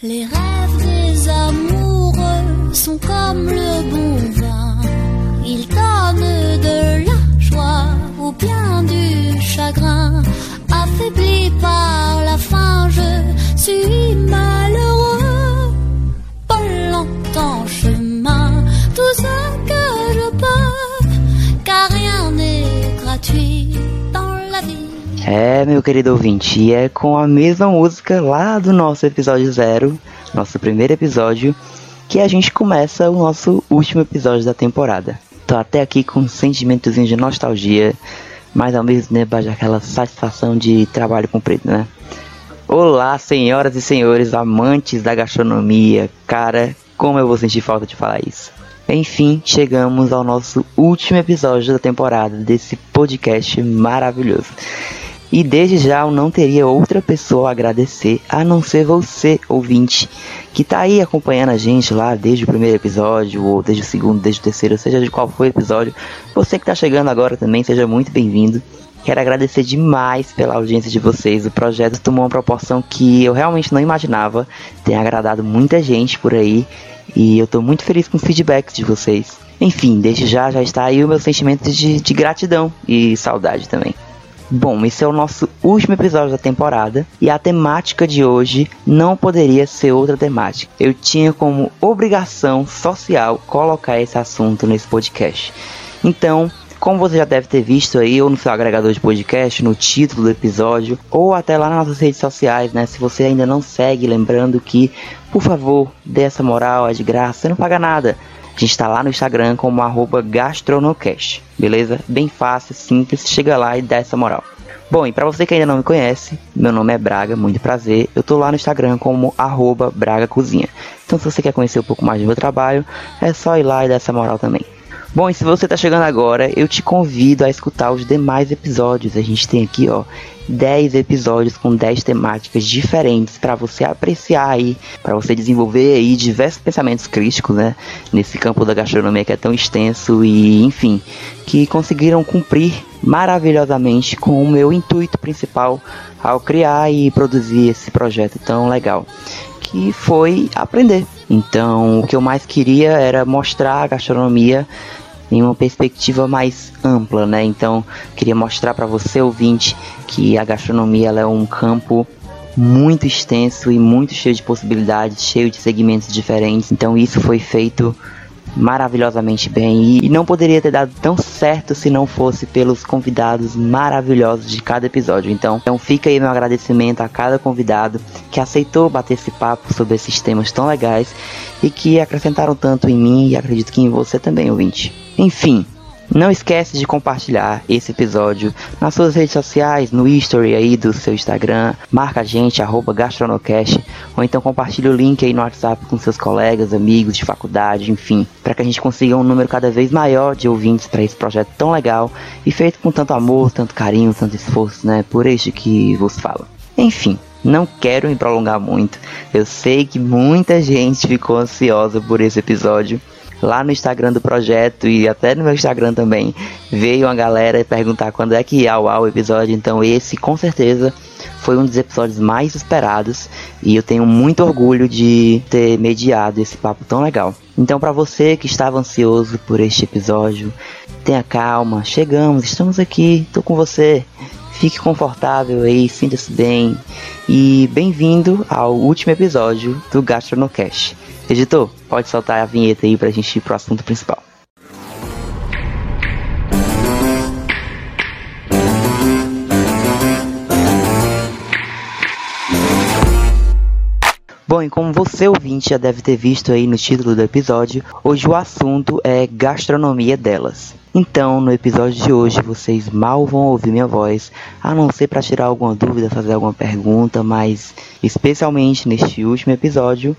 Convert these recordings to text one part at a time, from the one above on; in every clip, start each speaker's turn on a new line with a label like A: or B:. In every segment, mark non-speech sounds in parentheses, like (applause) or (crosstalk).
A: Les rêves des amoureux sont comme le
B: É, meu querido ouvinte, e é com a mesma música lá do nosso episódio zero, nosso primeiro episódio, que a gente começa o nosso último episódio da temporada. Tô até aqui com um sentimentozinho de nostalgia, mas ao mesmo tempo aquela satisfação de trabalho cumprido, né? Olá, senhoras e senhores, amantes da gastronomia. Cara, como eu vou sentir falta de falar isso. Enfim, chegamos ao nosso último episódio da temporada desse podcast maravilhoso. E desde já eu não teria outra pessoa a agradecer a não ser você, ouvinte, que tá aí acompanhando a gente lá desde o primeiro episódio, ou desde o segundo, desde o terceiro, seja de qual for o episódio. Você que tá chegando agora também, seja muito bem-vindo. Quero agradecer demais pela audiência de vocês. O projeto tomou uma proporção que eu realmente não imaginava. Tem agradado muita gente por aí. E eu tô muito feliz com os feedbacks de vocês. Enfim, desde já já está aí o meu sentimento de, de gratidão e saudade também. Bom, esse é o nosso último episódio da temporada e a temática de hoje não poderia ser outra temática. Eu tinha como obrigação social colocar esse assunto nesse podcast. Então, como você já deve ter visto aí, ou no seu agregador de podcast, no título do episódio, ou até lá nas nossas redes sociais, né? Se você ainda não segue, lembrando que, por favor, dê essa moral, é de graça, você não paga nada. A gente está lá no Instagram como arroba gastronocast, beleza? Bem fácil, simples, chega lá e dá essa moral. Bom, e para você que ainda não me conhece, meu nome é Braga, muito prazer. Eu tô lá no Instagram como arroba Braga Cozinha. Então se você quer conhecer um pouco mais do meu trabalho, é só ir lá e dar essa moral também. Bom, e se você está chegando agora, eu te convido a escutar os demais episódios. A gente tem aqui, ó, 10 episódios com 10 temáticas diferentes para você apreciar aí, para você desenvolver aí diversos pensamentos críticos, né, nesse campo da gastronomia que é tão extenso e, enfim, que conseguiram cumprir maravilhosamente com o meu intuito principal ao criar e produzir esse projeto tão legal, que foi aprender. Então, o que eu mais queria era mostrar a gastronomia em uma perspectiva mais ampla, né? Então, queria mostrar para você ouvinte que a gastronomia é um campo muito extenso e muito cheio de possibilidades, cheio de segmentos diferentes. Então, isso foi feito maravilhosamente bem e não poderia ter dado tão certo se não fosse pelos convidados maravilhosos de cada episódio. Então, então fica aí meu agradecimento a cada convidado que aceitou bater esse papo sobre esses temas tão legais e que acrescentaram tanto em mim e acredito que em você também, ouvinte. Enfim, não esquece de compartilhar esse episódio nas suas redes sociais, no history aí do seu Instagram, marca a gente, arroba gastronocast, ou então compartilhe o link aí no WhatsApp com seus colegas, amigos de faculdade, enfim, para que a gente consiga um número cada vez maior de ouvintes para esse projeto tão legal e feito com tanto amor, tanto carinho, tanto esforço, né, por este que vos falo. Enfim, não quero me prolongar muito. Eu sei que muita gente ficou ansiosa por esse episódio lá no Instagram do projeto e até no meu Instagram também, veio uma galera perguntar quando é que ia ao episódio. Então, esse com certeza foi um dos episódios mais esperados e eu tenho muito orgulho de ter mediado esse papo tão legal. Então, para você que estava ansioso por este episódio, tenha calma, chegamos, estamos aqui, tô com você. Fique confortável aí, sinta-se bem e bem-vindo ao último episódio do Gastronocast. Editor, pode soltar a vinheta aí pra gente ir pro assunto principal. Bom, e como você ouvinte já deve ter visto aí no título do episódio, hoje o assunto é gastronomia delas. Então, no episódio de hoje, vocês mal vão ouvir minha voz, a não ser para tirar alguma dúvida, fazer alguma pergunta, mas especialmente neste último episódio,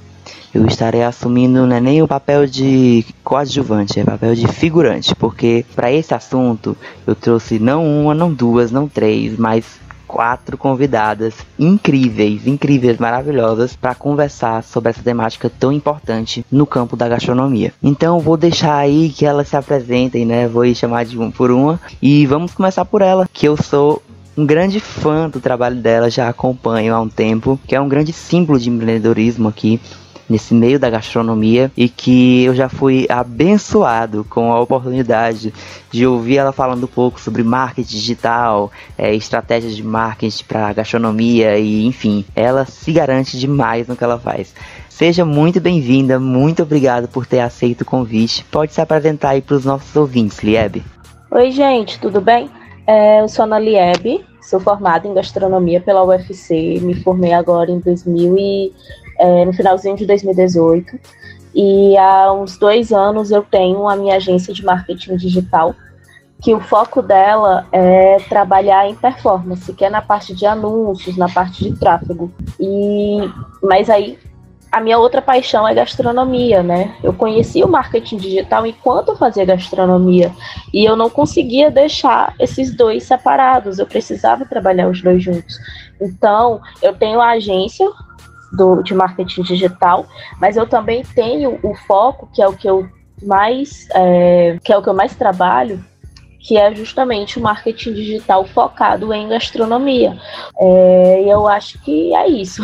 B: eu estarei assumindo não é nem o papel de coadjuvante, é papel de figurante, porque para esse assunto eu trouxe não uma, não duas, não três, mas quatro convidadas incríveis, incríveis, maravilhosas para conversar sobre essa temática tão importante no campo da gastronomia. Então vou deixar aí que elas se apresentem, né? Vou chamar de uma por uma e vamos começar por ela, que eu sou um grande fã do trabalho dela, já acompanho há um tempo, que é um grande símbolo de empreendedorismo aqui nesse meio da gastronomia e que eu já fui abençoado com a oportunidade de ouvir ela falando um pouco sobre marketing digital, é, estratégias de marketing para gastronomia e enfim, ela se garante demais no que ela faz. Seja muito bem-vinda, muito obrigado por ter aceito o convite. Pode se apresentar aí para os nossos ouvintes, Liebe.
C: Oi, gente, tudo bem? É, eu sou Ana Liebe, sou formada em gastronomia pela UFC, me formei agora em 2000 e é, no finalzinho de 2018. E há uns dois anos eu tenho a minha agência de marketing digital, que o foco dela é trabalhar em performance, que é na parte de anúncios, na parte de tráfego. E mas aí a minha outra paixão é gastronomia, né? Eu conheci o marketing digital enquanto eu fazia gastronomia e eu não conseguia deixar esses dois separados. Eu precisava trabalhar os dois juntos. Então, eu tenho a agência do, de marketing digital, mas eu também tenho o foco, que é o que eu mais, é, que é o que eu mais trabalho, que é justamente o marketing digital focado em gastronomia. É, eu acho que é isso.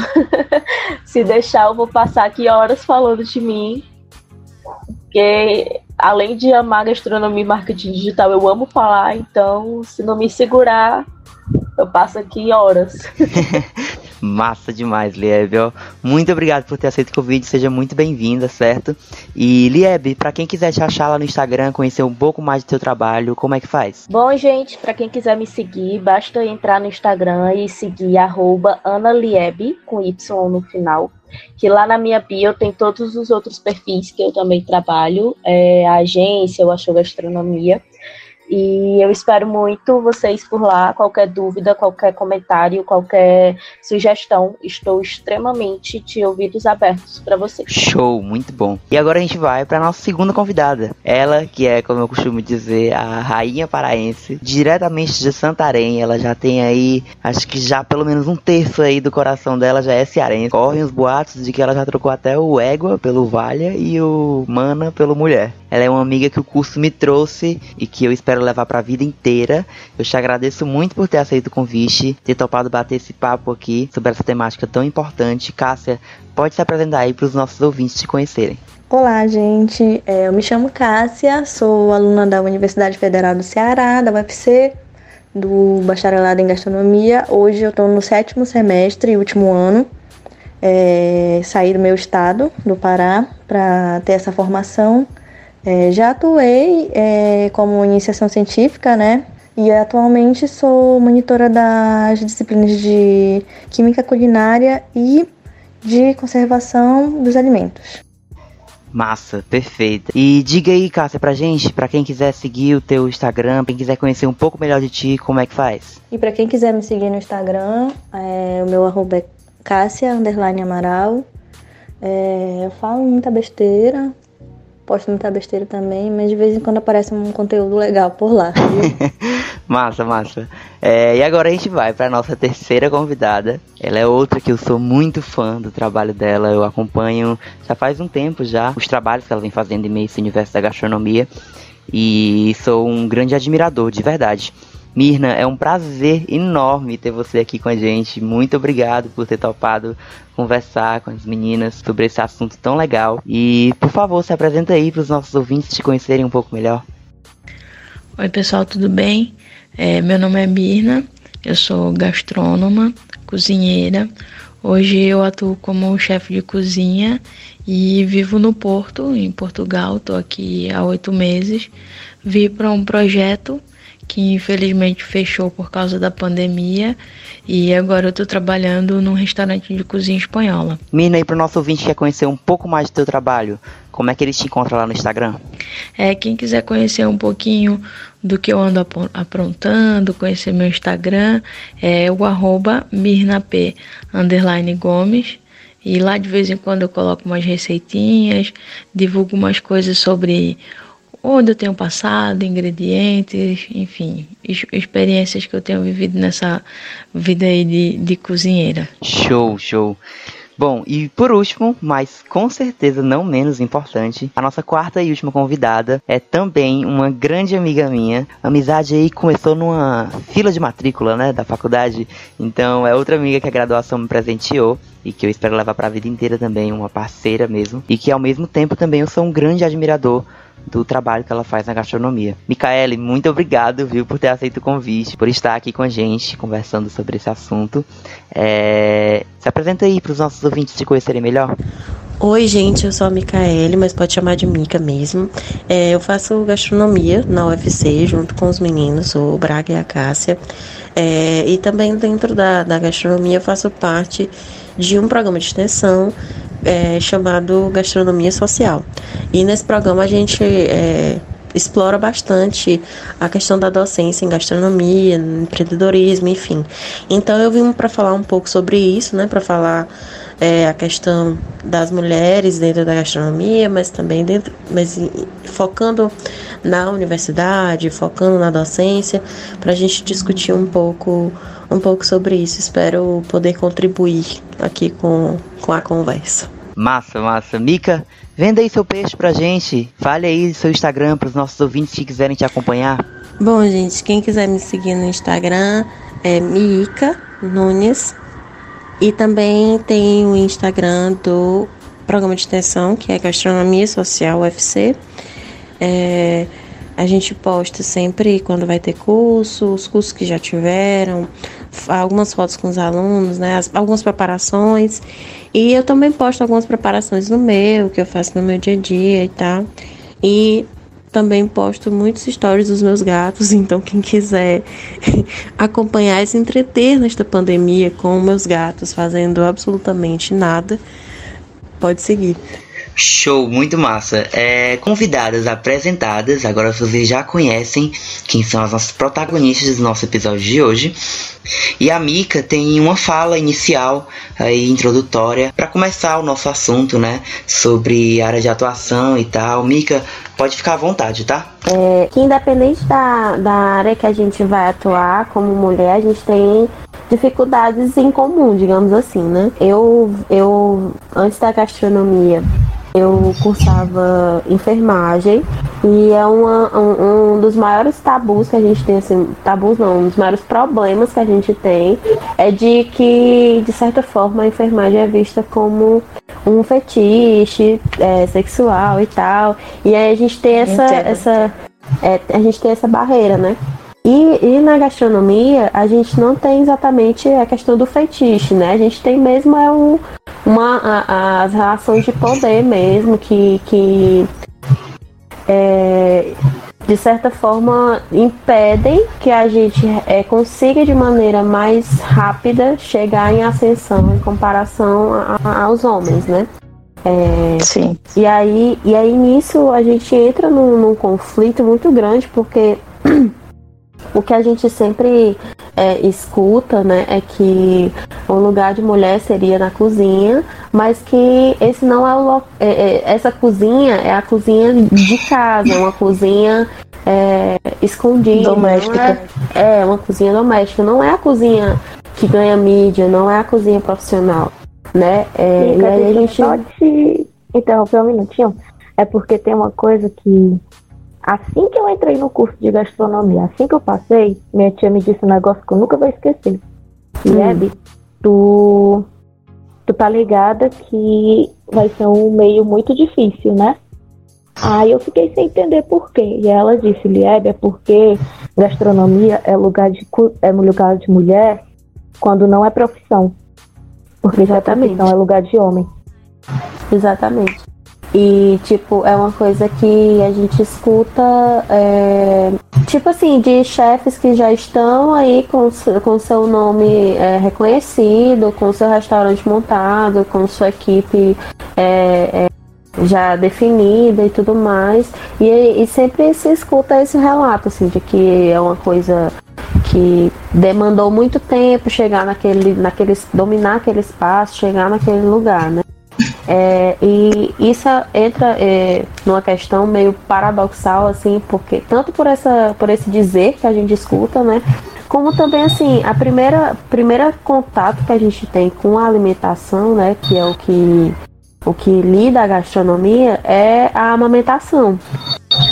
C: (laughs) Se deixar, eu vou passar aqui horas falando de mim, porque além de amar gastronomia e marketing digital, eu amo falar, então se não me segurar, eu passo aqui horas. (laughs)
B: Massa demais, Liebe. Muito obrigado por ter aceito o convite, seja muito bem-vinda, certo? E Liebe, para quem quiser te achar lá no Instagram, conhecer um pouco mais do teu trabalho, como é que faz?
C: Bom, gente, para quem quiser me seguir, basta entrar no Instagram e seguir @analiebe com Y no final. Que lá na minha bio tem todos os outros perfis que eu também trabalho, é, a agência, eu acho gastronomia. E eu espero muito vocês por lá. Qualquer dúvida, qualquer comentário, qualquer sugestão, estou extremamente de ouvidos abertos para vocês.
B: Show, muito bom. E agora a gente vai para nossa segunda convidada. Ela, que é, como eu costumo dizer, a rainha paraense, diretamente de Santarém. Ela já tem aí, acho que já pelo menos um terço aí do coração dela já é cearense. Correm os boatos de que ela já trocou até o Égua pelo Valha e o Mana pelo Mulher. Ela é uma amiga que o curso me trouxe e que eu espero levar para a vida inteira. Eu te agradeço muito por ter aceito o convite, ter topado bater esse papo aqui sobre essa temática tão importante. Cássia, pode se apresentar aí para os nossos ouvintes te conhecerem.
D: Olá, gente. É, eu me chamo Cássia, sou aluna da Universidade Federal do Ceará, da UFC, do bacharelado em gastronomia. Hoje eu estou no sétimo semestre, último ano. É, saí do meu estado, do Pará, para ter essa formação. É, já atuei é, como iniciação científica, né? E atualmente sou monitora das disciplinas de Química Culinária e de Conservação dos Alimentos.
B: Massa, perfeita. E diga aí, Cássia, pra gente, pra quem quiser seguir o teu Instagram, quem quiser conhecer um pouco melhor de ti, como é que faz?
D: E pra quem quiser me seguir no Instagram, é, o meu arroba é Cássia Amaral. É, eu falo muita besteira, posto muita besteira também, mas de vez em quando aparece um conteúdo legal por lá. (laughs)
B: massa, massa. É, e agora a gente vai para nossa terceira convidada. Ela é outra que eu sou muito fã do trabalho dela. Eu acompanho já faz um tempo já os trabalhos que ela vem fazendo em meio esse universo da gastronomia e sou um grande admirador, de verdade. Mirna, é um prazer enorme ter você aqui com a gente. Muito obrigado por ter topado conversar com as meninas sobre esse assunto tão legal. E, por favor, se apresenta aí para os nossos ouvintes te conhecerem um pouco melhor.
E: Oi, pessoal, tudo bem? É, meu nome é Mirna, eu sou gastrônoma, cozinheira. Hoje eu atuo como chefe de cozinha e vivo no Porto, em Portugal. Estou aqui há oito meses. Vi para um projeto que infelizmente fechou por causa da pandemia e agora eu estou trabalhando num restaurante de cozinha espanhola.
B: Mina, e para o nosso ouvinte que quer conhecer um pouco mais do teu trabalho, como é que eles te encontram lá no Instagram?
E: É, quem quiser conhecer um pouquinho do que eu ando aprontando, conhecer meu Instagram, é o arroba mirnap, underline gomes, e lá de vez em quando eu coloco umas receitinhas, divulgo umas coisas sobre onde eu tenho passado, ingredientes, enfim, experiências que eu tenho vivido nessa vida aí de, de cozinheira.
B: Show, show. Bom, e por último, mas com certeza não menos importante, a nossa quarta e última convidada é também uma grande amiga minha. A amizade aí começou numa fila de matrícula, né, da faculdade. Então é outra amiga que a graduação me presenteou e que eu espero levar para a vida inteira também, uma parceira mesmo, e que ao mesmo tempo também eu sou um grande admirador do trabalho que ela faz na gastronomia. Micaele, muito obrigado, viu, por ter aceito o convite, por estar aqui com a gente, conversando sobre esse assunto. É... Se apresenta aí para os nossos ouvintes te conhecerem melhor.
E: Oi, gente, eu sou a Micaele, mas pode chamar de Mica mesmo. É, eu faço gastronomia na UFC junto com os meninos, o Braga e a Cássia. É, e também dentro da, da gastronomia eu faço parte de um programa de extensão é, chamado Gastronomia Social. E nesse programa a gente é, explora bastante a questão da docência em gastronomia, empreendedorismo, enfim. Então eu vim para falar um pouco sobre isso, né, para falar é, a questão das mulheres dentro da gastronomia, mas também dentro, mas focando na universidade, focando na docência, para a gente discutir um pouco, um pouco sobre isso. Espero poder contribuir aqui com, com a conversa.
B: Massa, massa. Mica, venda aí seu peixe pra gente. Fale aí seu Instagram para os nossos ouvintes que quiserem te acompanhar.
E: Bom, gente, quem quiser me seguir no Instagram é Mica Nunes. E também tem o Instagram do programa de extensão, que é Gastronomia Social UFC. É, a gente posta sempre quando vai ter curso, os cursos que já tiveram, algumas fotos com os alunos, né, as, algumas preparações. E eu também posto algumas preparações no meu, que eu faço no meu dia a dia e tal. E também posto muitos stories dos meus gatos, (laughs) então quem quiser (laughs) acompanhar e se entreter nesta pandemia com meus gatos fazendo absolutamente nada, pode seguir.
B: Show, muito massa. É, convidadas apresentadas, agora vocês já conhecem quem são as nossas protagonistas do nosso episódio de hoje. E a Mika tem uma fala inicial aí introdutória para começar o nosso assunto, né, sobre área de atuação e tal. Mika, pode ficar à vontade, tá?
F: É, que independente da, da área que a gente vai atuar como mulher, a gente tem dificuldades em comum, digamos assim, né? Eu, eu antes da gastronomia, eu cursava enfermagem e é uma, um, um, dos maiores tabus que a gente tem, assim, tabus não, um dos maiores problemas que a gente tem é de que, de certa forma, a enfermagem é vista como um fetiche é, sexual e tal. E aí a gente tem essa, essa é, a gente tem essa barreira, né? E, e, na gastronomia, a gente não tem exatamente a questão do feitiço, né? A gente tem mesmo é um, uma, a, as relações de poder mesmo, que, que é, de certa forma impedem que a gente é, consiga de maneira mais rápida chegar em ascensão em comparação a, a, aos homens, né?
E: É, Sim.
F: E aí, e aí nisso a gente entra num, num conflito muito grande, porque o que a gente sempre é, escuta, né, é que o lugar de mulher seria na cozinha, mas que esse não é o é, é, essa cozinha é a cozinha de casa, uma cozinha é, escondida,
E: doméstica.
F: É, é uma cozinha doméstica, não é a cozinha que ganha mídia, não é a cozinha profissional, né?
G: É, e aí a gente pode te interromper um minutinho, é porque tem uma coisa que Assim que eu entrei no curso de gastronomia, assim que eu passei, minha tia me disse um negócio que eu nunca vou esquecer. Lebe, hum. tu, tu tá ligada que vai ser um meio muito difícil, né? Aí eu fiquei sem entender por quê. E ela disse, Liebe, é porque gastronomia é lugar de, é lugar de mulher quando não é profissão. Porque Exatamente. já profissão é lugar de homem.
F: Exatamente. E, tipo, é uma coisa que a gente escuta, é, tipo assim, de chefes que já estão aí com, com seu nome é, reconhecido, com seu restaurante montado, com sua equipe é, é, já definida e tudo mais. E, e sempre se escuta esse relato, assim, de que é uma coisa que demandou muito tempo chegar naquele, naquele, dominar aquele espaço, chegar naquele lugar, né? É, e isso entra é, numa questão meio paradoxal, assim, porque tanto por, essa, por esse dizer que a gente escuta, né? Como também, assim, a primeira, primeira contato que a gente tem com a alimentação, né, que é o que, o que lida a gastronomia, é a amamentação.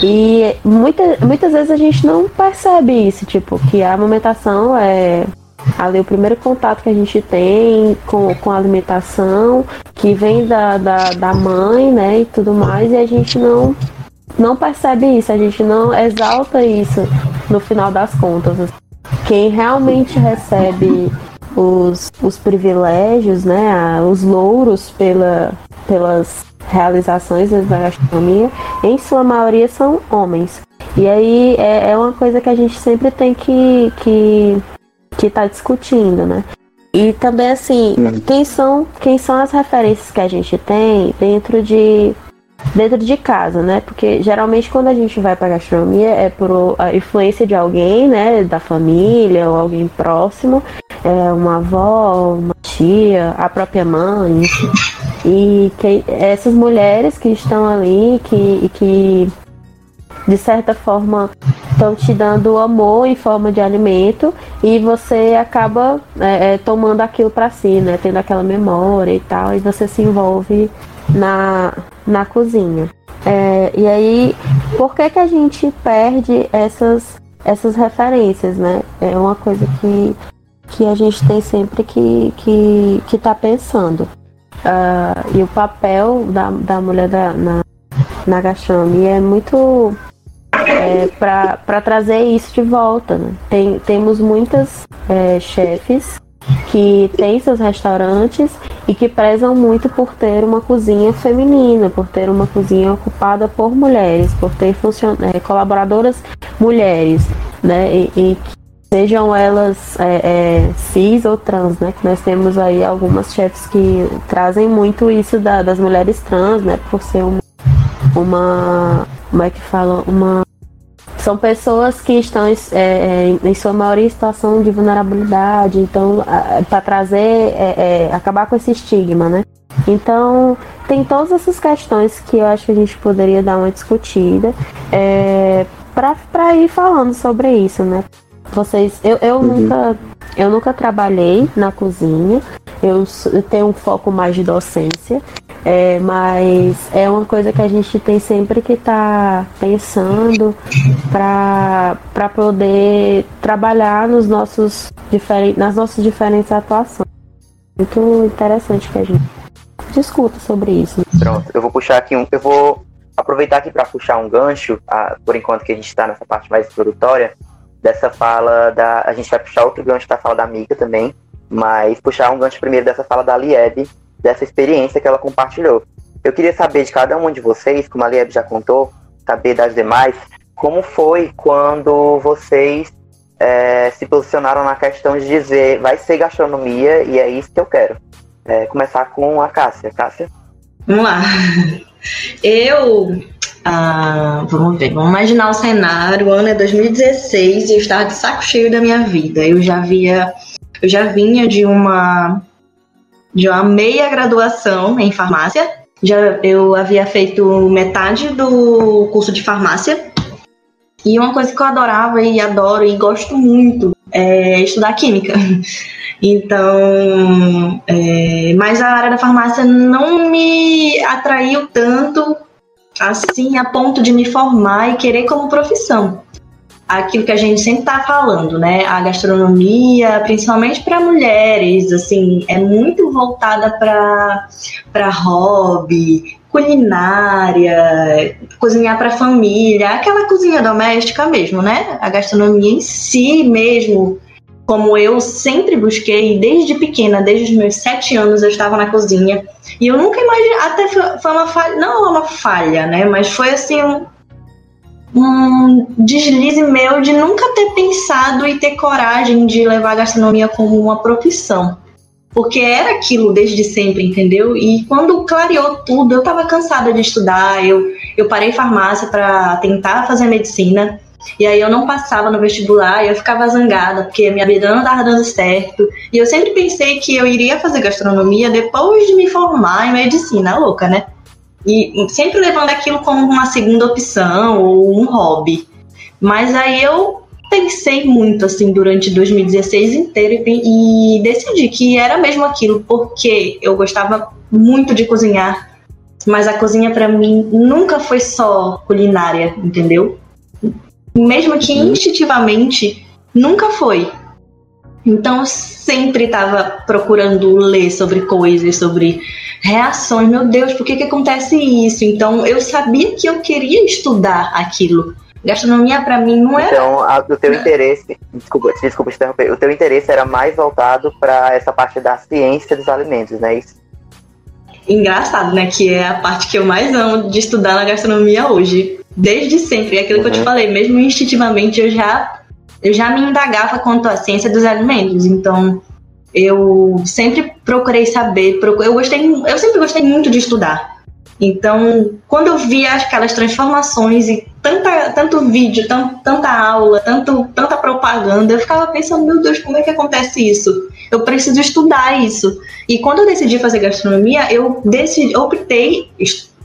F: E muita, muitas vezes a gente não percebe isso, tipo, que a amamentação é ali o primeiro contato que a gente tem com, com a alimentação, que vem da, da, da mãe, né, e tudo mais, e a gente não, não percebe isso, a gente não exalta isso no final das contas. Quem realmente recebe os, os privilégios, né, os louros pela, pelas realizações da gastronomia, em sua maioria são homens. E aí é, é uma coisa que a gente sempre tem que, que que está discutindo, né? E também assim, quem são, quem são as referências que a gente tem dentro de dentro de casa, né? Porque geralmente quando a gente vai para gastronomia é por a influência de alguém, né, da família ou alguém próximo, é uma avó, uma tia, a própria mãe, e que, essas mulheres que estão ali, que, que de certa forma estão te dando amor em forma de alimento e você acaba é, é, tomando aquilo para si, né? Tendo aquela memória e tal, e você se envolve na, na cozinha. É, e aí, por que, que a gente perde essas, essas referências, né? É uma coisa que, que a gente tem sempre que, que, que tá pensando. Uh, e o papel da, da mulher da, na, na gastronomia é muito é, para trazer isso de volta. Né? Tem, temos muitas é, chefes que têm seus restaurantes e que prezam muito por ter uma cozinha feminina, por ter uma cozinha ocupada por mulheres, por ter funcion... É, colaboradoras mulheres, né? E, e sejam elas é, é, cis ou trans, né? Nós temos aí algumas chefes que trazem muito isso da, das mulheres trans, né? Por ser uma como é que fala, uma são pessoas que estão é, é, em sua maioria em situação de vulnerabilidade, então para trazer, é, é, acabar com esse estigma, né? Então tem todas essas questões que eu acho que a gente poderia dar uma discutida é, para ir falando sobre isso, né? Vocês, eu, eu uhum. nunca eu nunca trabalhei na cozinha, eu, eu tenho um foco mais de docência, é, mas é uma coisa que a gente tem sempre que estar tá pensando para poder trabalhar nos nossos diferentes, nas nossas diferentes atuações. Muito interessante que a gente discuta sobre isso.
B: Pronto, eu vou puxar aqui um. Eu vou aproveitar aqui para puxar um gancho, a, por enquanto que a gente está nessa parte mais introdutória, dessa fala da. A gente vai puxar outro gancho da fala da amiga também, mas puxar um gancho primeiro dessa fala da Lieb, dessa experiência que ela compartilhou. Eu queria saber de cada um de vocês, como a Lieb já contou, saber das demais, como foi quando vocês é, se posicionaram na questão de dizer vai ser gastronomia e é isso que eu quero. É, começar com a Cássia. Cássia?
H: Vamos lá. (laughs) Eu. Ah, vamos ver, vamos imaginar o cenário. O ano é 2016 e eu estava de saco cheio da minha vida. Eu já via. Eu já vinha de uma de uma meia graduação em farmácia. Já eu havia feito metade do curso de farmácia. E uma coisa que eu adorava e adoro e gosto muito é estudar química. (laughs) Então, é, mas a área da farmácia não me atraiu tanto assim a ponto de me formar e querer como profissão aquilo que a gente sempre está falando, né? A gastronomia, principalmente para mulheres, assim, é muito voltada para hobby, culinária, cozinhar para família, aquela cozinha doméstica mesmo, né? A gastronomia em si mesmo, como eu sempre busquei desde pequena, desde os meus sete anos eu estava na cozinha e eu nunca imaginei, até foi uma falha, não uma falha, né? Mas foi assim um, um deslize meu de nunca ter pensado e ter coragem de levar a gastronomia como uma profissão. Porque era aquilo desde sempre, entendeu? E quando clareou tudo, eu estava cansada de estudar, eu, eu parei farmácia para tentar fazer medicina. E aí eu não passava no vestibular e eu ficava zangada, porque minha vida não estava dando certo. E eu sempre pensei que eu iria fazer gastronomia depois de me formar em medicina, louca, né? E sempre levando aquilo como uma segunda opção ou um hobby. Mas aí eu pensei muito assim durante 2016 inteiro e, e decidi que era mesmo aquilo, porque eu gostava muito de cozinhar, mas a cozinha para mim nunca foi só culinária, entendeu? Mesmo que uhum. instintivamente nunca foi. Então eu sempre estava procurando ler sobre coisas, sobre reações. Meu Deus, por que, que acontece isso? Então eu sabia que eu queria estudar aquilo. Gastronomia para mim não
B: era. Então, a, o teu interesse, desculpa, desculpa te interromper, o teu interesse era mais voltado para essa parte da ciência dos alimentos, não é isso?
H: Engraçado, né? Que é a parte que eu mais amo de estudar na gastronomia hoje. Desde sempre. É aquilo uhum. que eu te uhum. falei, mesmo instintivamente eu já, eu já me indagava quanto à ciência dos alimentos. Então, eu sempre procurei saber, eu gostei, eu sempre gostei muito de estudar. Então, quando eu via aquelas transformações e tanta, tanto vídeo, tant, tanta aula, tanto, tanta propaganda, eu ficava pensando, meu Deus, como é que acontece isso? Eu preciso estudar isso. E quando eu decidi fazer gastronomia, eu decidi, optei,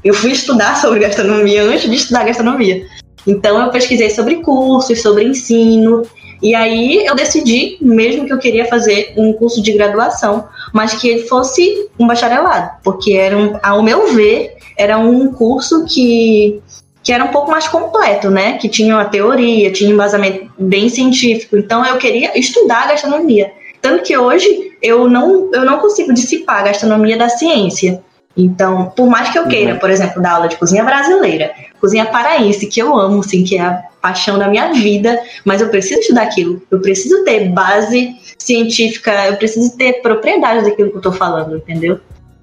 H: eu fui estudar sobre gastronomia antes de estudar gastronomia. Então eu pesquisei sobre cursos, sobre ensino, e aí eu decidi mesmo que eu queria fazer um curso de graduação, mas que ele fosse um bacharelado, porque era um, ao meu ver, era um curso que, que era um pouco mais completo, né? Que tinha uma teoria, tinha um embasamento bem científico. Então eu queria estudar gastronomia. Tanto que hoje eu não, eu não consigo dissipar a gastronomia da ciência. Então, por mais que eu queira, uhum. por exemplo, dar aula de cozinha brasileira, cozinha paraense, que eu amo, assim, que é a paixão da minha vida, mas eu preciso estudar aquilo. Eu preciso ter base científica, eu preciso ter propriedade daquilo que eu estou falando, entendeu?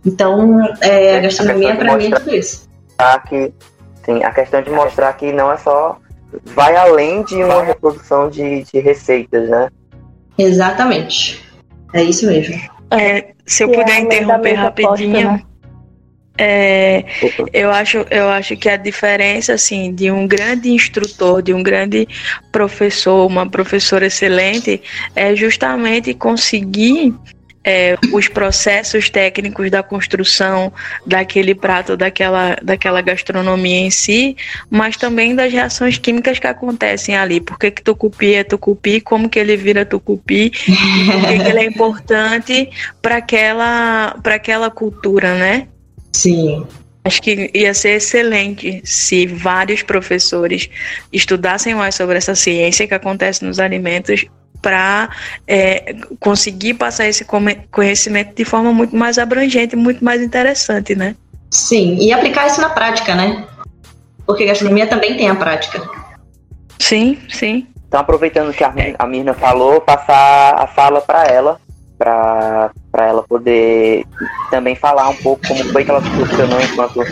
H: Então, é, a gastronomia para mim é tudo isso.
B: Que, sim, a questão de mostrar que não é só. Vai além de uma reprodução de, de receitas, né?
H: Exatamente. É isso mesmo.
E: É, se eu puder interromper rapidinho. né? É, eu acho, eu acho que a diferença assim de um grande instrutor, de um grande professor, uma professora excelente, é justamente conseguir é, os processos técnicos da construção daquele prato, daquela, daquela gastronomia em si, mas também das reações químicas que acontecem ali. Por que, que tucupi é tucupi, como que ele vira tucupi, por que, que ele é (laughs) importante para aquela, aquela cultura, né?
H: Sim.
E: Acho que ia ser excelente se vários professores estudassem mais sobre essa ciência que acontece nos alimentos para é, conseguir passar esse conhecimento de forma muito mais abrangente, muito mais interessante, né?
H: Sim, e aplicar isso na prática, né? Porque gastronomia também tem a prática.
E: Sim, sim.
B: Então, aproveitando que a Mirna falou, passar a fala para ela, para ela poder também falar um pouco como foi que ela se posicionou enquanto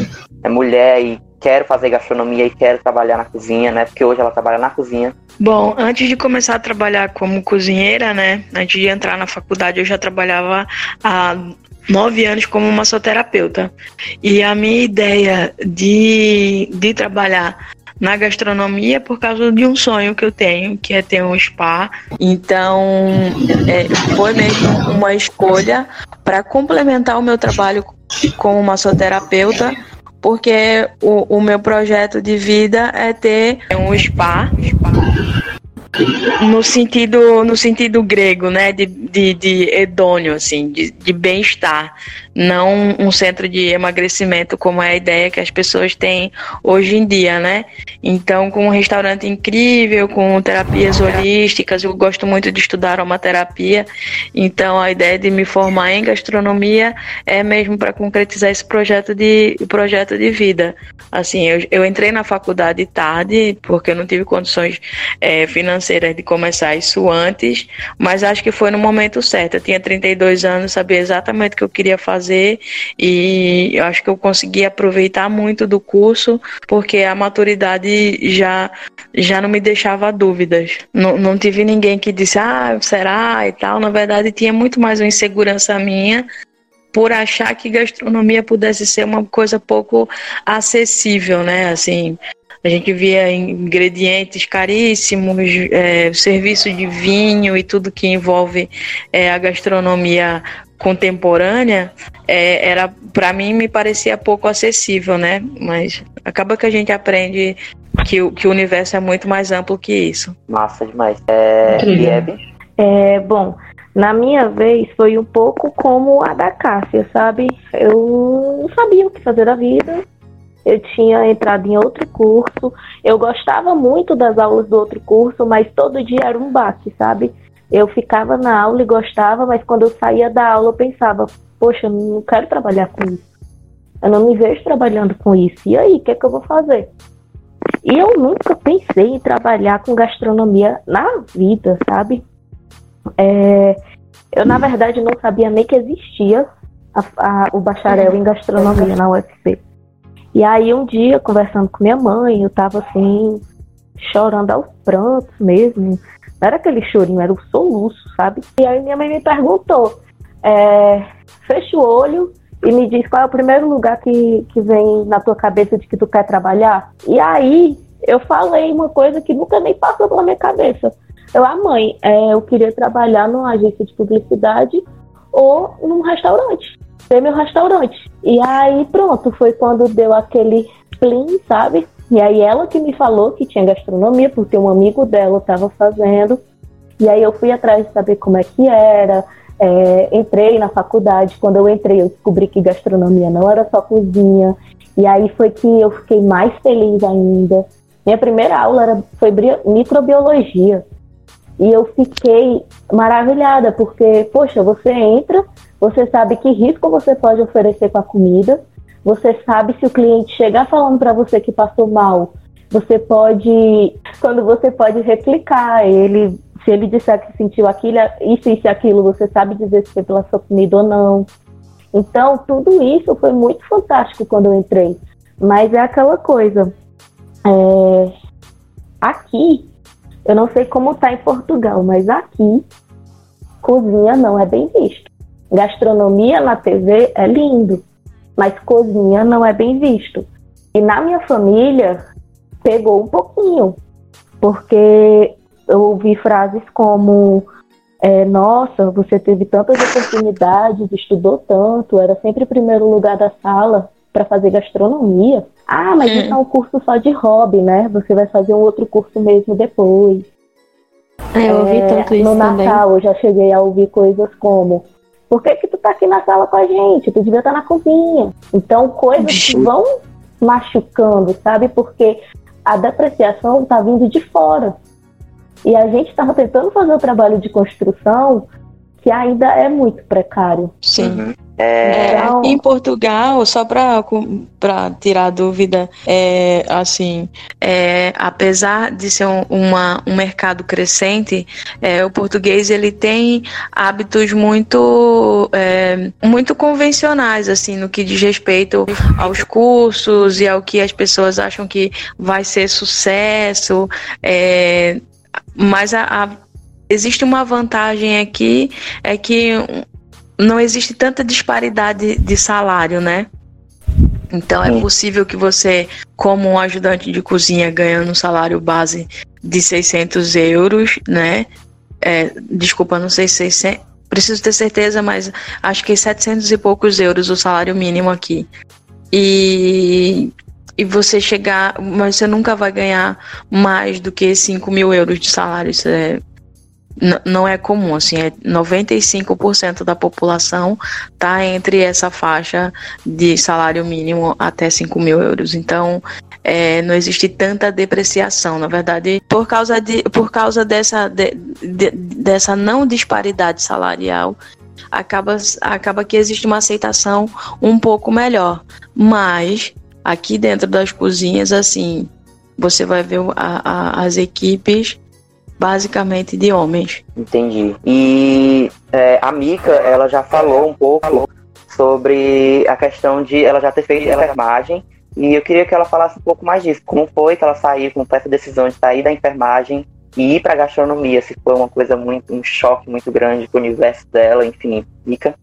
B: mulher e quero fazer gastronomia e quero trabalhar na cozinha, né? Porque hoje ela trabalha na cozinha.
E: Bom, antes de começar a trabalhar como cozinheira, né? Antes de entrar na faculdade, eu já trabalhava há nove anos como massoterapeuta. E a minha ideia de, de trabalhar na gastronomia por causa de um sonho que eu tenho, que é ter um spa. Então, é, foi mesmo uma escolha para complementar o meu trabalho como massoterapeuta porque o, o meu projeto de vida é ter um spa, no sentido no sentido grego, né, de, de, de hedônio, assim, de, de bem-estar não um centro de emagrecimento como é a ideia que as pessoas têm hoje em dia, né? Então, com um restaurante incrível, com terapias holísticas, eu gosto muito de estudar aromaterapia, então a ideia de me formar em gastronomia é mesmo para concretizar esse projeto de projeto de vida. Assim, eu, eu entrei na faculdade tarde, porque eu não tive condições é, financeiras de começar isso antes, mas acho que foi no momento certo. Eu tinha 32 anos, sabia exatamente o que eu queria fazer fazer e eu acho que eu consegui aproveitar muito do curso porque a maturidade já já não me deixava dúvidas. Não, não tive ninguém que disse, ah, será e tal. Na verdade, tinha muito mais uma insegurança minha por achar que gastronomia pudesse ser uma coisa pouco acessível, né? Assim, a gente via ingredientes caríssimos, é, serviço de vinho e tudo que envolve é, a gastronomia contemporânea é, era para mim me parecia pouco acessível, né? Mas acaba que a gente aprende que, o- que o universo é muito mais amplo que isso.
B: Massa demais. É. Liebe?
G: É, bom, na minha vez foi um pouco como a da Cássia, sabe? Eu não sabia o que fazer da vida. Eu tinha entrado em outro curso. Eu gostava muito das aulas do outro curso, mas todo dia era um baque, sabe? Eu ficava na aula e gostava, mas quando eu saía da aula eu pensava, poxa, eu não quero trabalhar com isso. Eu não me vejo trabalhando com isso. E aí, o que é que eu vou fazer? E eu nunca pensei em trabalhar com gastronomia na vida, sabe? É, eu, na verdade, não sabia nem que existia a- a- o bacharel em gastronomia na UFC. E aí, um dia, conversando com minha mãe, eu tava assim, chorando aos prantos mesmo. Não era aquele chorinho, era o soluço, sabe? E aí, minha mãe me perguntou: é, fecha o olho e me diz qual é o primeiro lugar que, que vem na tua cabeça de que tu quer trabalhar. E aí, eu falei uma coisa que nunca nem passou pela minha cabeça. Eu, a mãe, é, eu queria trabalhar numa agência de publicidade ou num restaurante. Ter meu restaurante. E aí, pronto, foi quando deu aquele plim, sabe? E aí ela que me falou que tinha gastronomia, porque um amigo dela estava fazendo. E aí eu fui atrás de saber como é que era. É, entrei na faculdade. Quando eu entrei, eu descobri que gastronomia não era só cozinha. E aí foi que eu fiquei mais feliz ainda. Minha primeira aula era, foi microbiologia. E eu fiquei maravilhada, porque, poxa, você entra, você sabe que risco você pode oferecer com a comida, você sabe se o cliente chegar falando para você que passou mal, você pode, quando você pode replicar ele, se ele disser que sentiu aquilo, isso, e aquilo, você sabe dizer se foi pela sua comida ou não. Então, tudo isso foi muito fantástico quando eu entrei. Mas é aquela coisa. é, Aqui, eu não sei como tá em Portugal, mas aqui, cozinha não é bem visto. Gastronomia na TV é lindo, mas cozinha não é bem visto. E na minha família, pegou um pouquinho, porque eu ouvi frases como: é, Nossa, você teve tantas oportunidades, estudou tanto, era sempre primeiro lugar da sala para fazer gastronomia. Ah, mas isso é um curso só de hobby, né? Você vai fazer um outro curso mesmo depois.
I: É, eu ouvi
G: É,
I: tanto isso
G: no
I: também.
G: Natal eu já cheguei a ouvir coisas como por que, que tu tá aqui na sala com a gente? Tu devia estar na cozinha. Então, coisas que vão machucando, sabe? Porque a depreciação tá vindo de fora. E a gente estava tentando fazer o trabalho de construção que ainda é muito precário.
E: Sim.
B: Uhum. É,
E: É,
G: Então-
E: em Portugal, só para tirar a dúvida, é, assim, é, apesar de ser um, uma, um mercado crescente, é, o português ele tem hábitos muito, é, muito convencionais, assim, no que diz respeito aos cursos e ao que as pessoas acham que vai ser sucesso. é, mas a- a- existe uma vantagem aqui, é que não existe tanta disparidade de salário, né? Então é possível que você, como um ajudante de cozinha, ganhando um salário base de 600 euros, né? É, desculpa, não sei se 600, preciso ter certeza, mas acho que 700 e poucos euros o salário mínimo aqui. E, e você chegar, mas você nunca vai ganhar mais do que 5 mil euros de salário. Isso é, não é comum, assim, é 95% da população tá entre essa faixa de salário mínimo até 5 mil euros. Então, é, não existe tanta depreciação. Na verdade, por causa, de, por causa dessa, de- de- dessa não disparidade salarial, acaba, acaba que existe uma aceitação um pouco melhor. Mas, aqui dentro das cozinhas, assim, você vai ver a- a- as equipes basicamente de homens.
B: Entendi. E é, a Mika, ela já falou um pouco sobre a questão de ela já ter feito enfermagem. E eu queria que ela falasse um pouco mais disso. Como foi que ela saiu, como foi essa decisão de sair da enfermagem e ir pra gastronomia? Se foi uma coisa muito, um choque muito grande pro universo dela, enfim. Mika?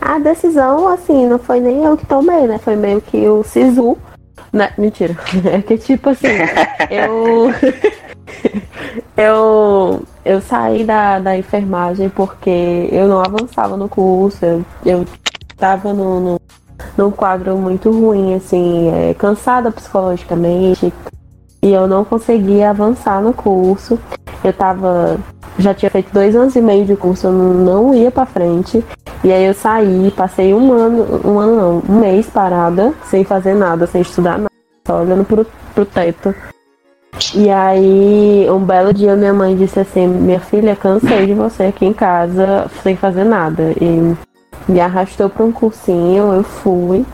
F: A decisão, assim, não foi nem eu que tomei, né? Foi meio que o Sisu. Né? Mentira. (laughs) É que tipo assim, eu. eu. Eu saí da, da enfermagem porque eu não avançava no curso, eu, eu tava no, no, num quadro muito ruim, assim, é, cansada psicologicamente. e eu não conseguia avançar no curso. Eu tava. Já tinha feito dois anos e meio de curso, eu não ia pra frente. E aí eu saí, passei um ano, um ano não, um mês parada, sem fazer nada, sem estudar nada, só olhando pro, pro teto. E aí, um belo dia minha mãe disse assim, minha filha, cansei de você aqui em casa sem fazer nada. E me arrastou para um cursinho, eu fui.